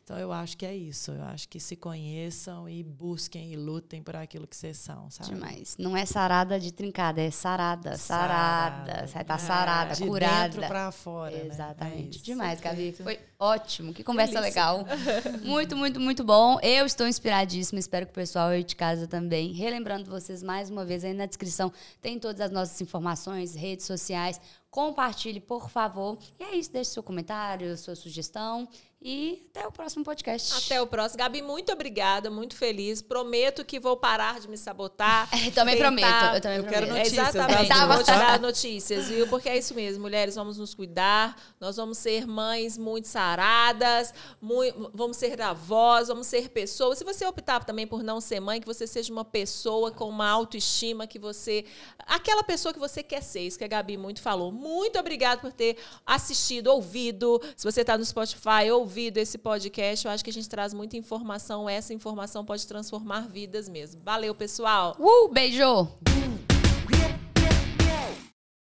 Então eu acho que é isso. Eu acho que se conheçam e busquem e lutem por aquilo que vocês são, sabe? Demais. Não é sarada de trincada, é sarada, sarada. Você tá sarada, De curada. dentro pra fora. né? Exatamente. É isso. Demais, Gabi. Foi ótimo. Que conversa Delícia. legal. Muito, muito, muito bom. Eu estou inspiradíssima. Espero que o pessoal aí de casa também. Relembrando vocês mais uma vez, aí na descrição tem todas as nossas informações, redes sociais. Compartilhe, por favor. E é isso. Deixe seu comentário, sua sugestão. E até o próximo podcast. Até o próximo. Gabi, muito obrigada, muito feliz. Prometo que vou parar de me sabotar. É, também tentar- prometo. Eu também Eu quero prometo. notícias, Exatamente. Gabi. Vou te dar notícias, viu? Porque é isso mesmo, mulheres, vamos nos cuidar, nós vamos ser mães muito saradas, mui- vamos ser avós, vamos ser pessoas. Se você optar também por não ser mãe, que você seja uma pessoa com uma autoestima, que você. Aquela pessoa que você quer ser, isso que a Gabi muito falou. Muito obrigada por ter assistido, ouvido. Se você está no Spotify, ouvido esse podcast, eu acho que a gente traz muita informação. Essa informação pode transformar vidas mesmo. Valeu, pessoal! Uh, beijo!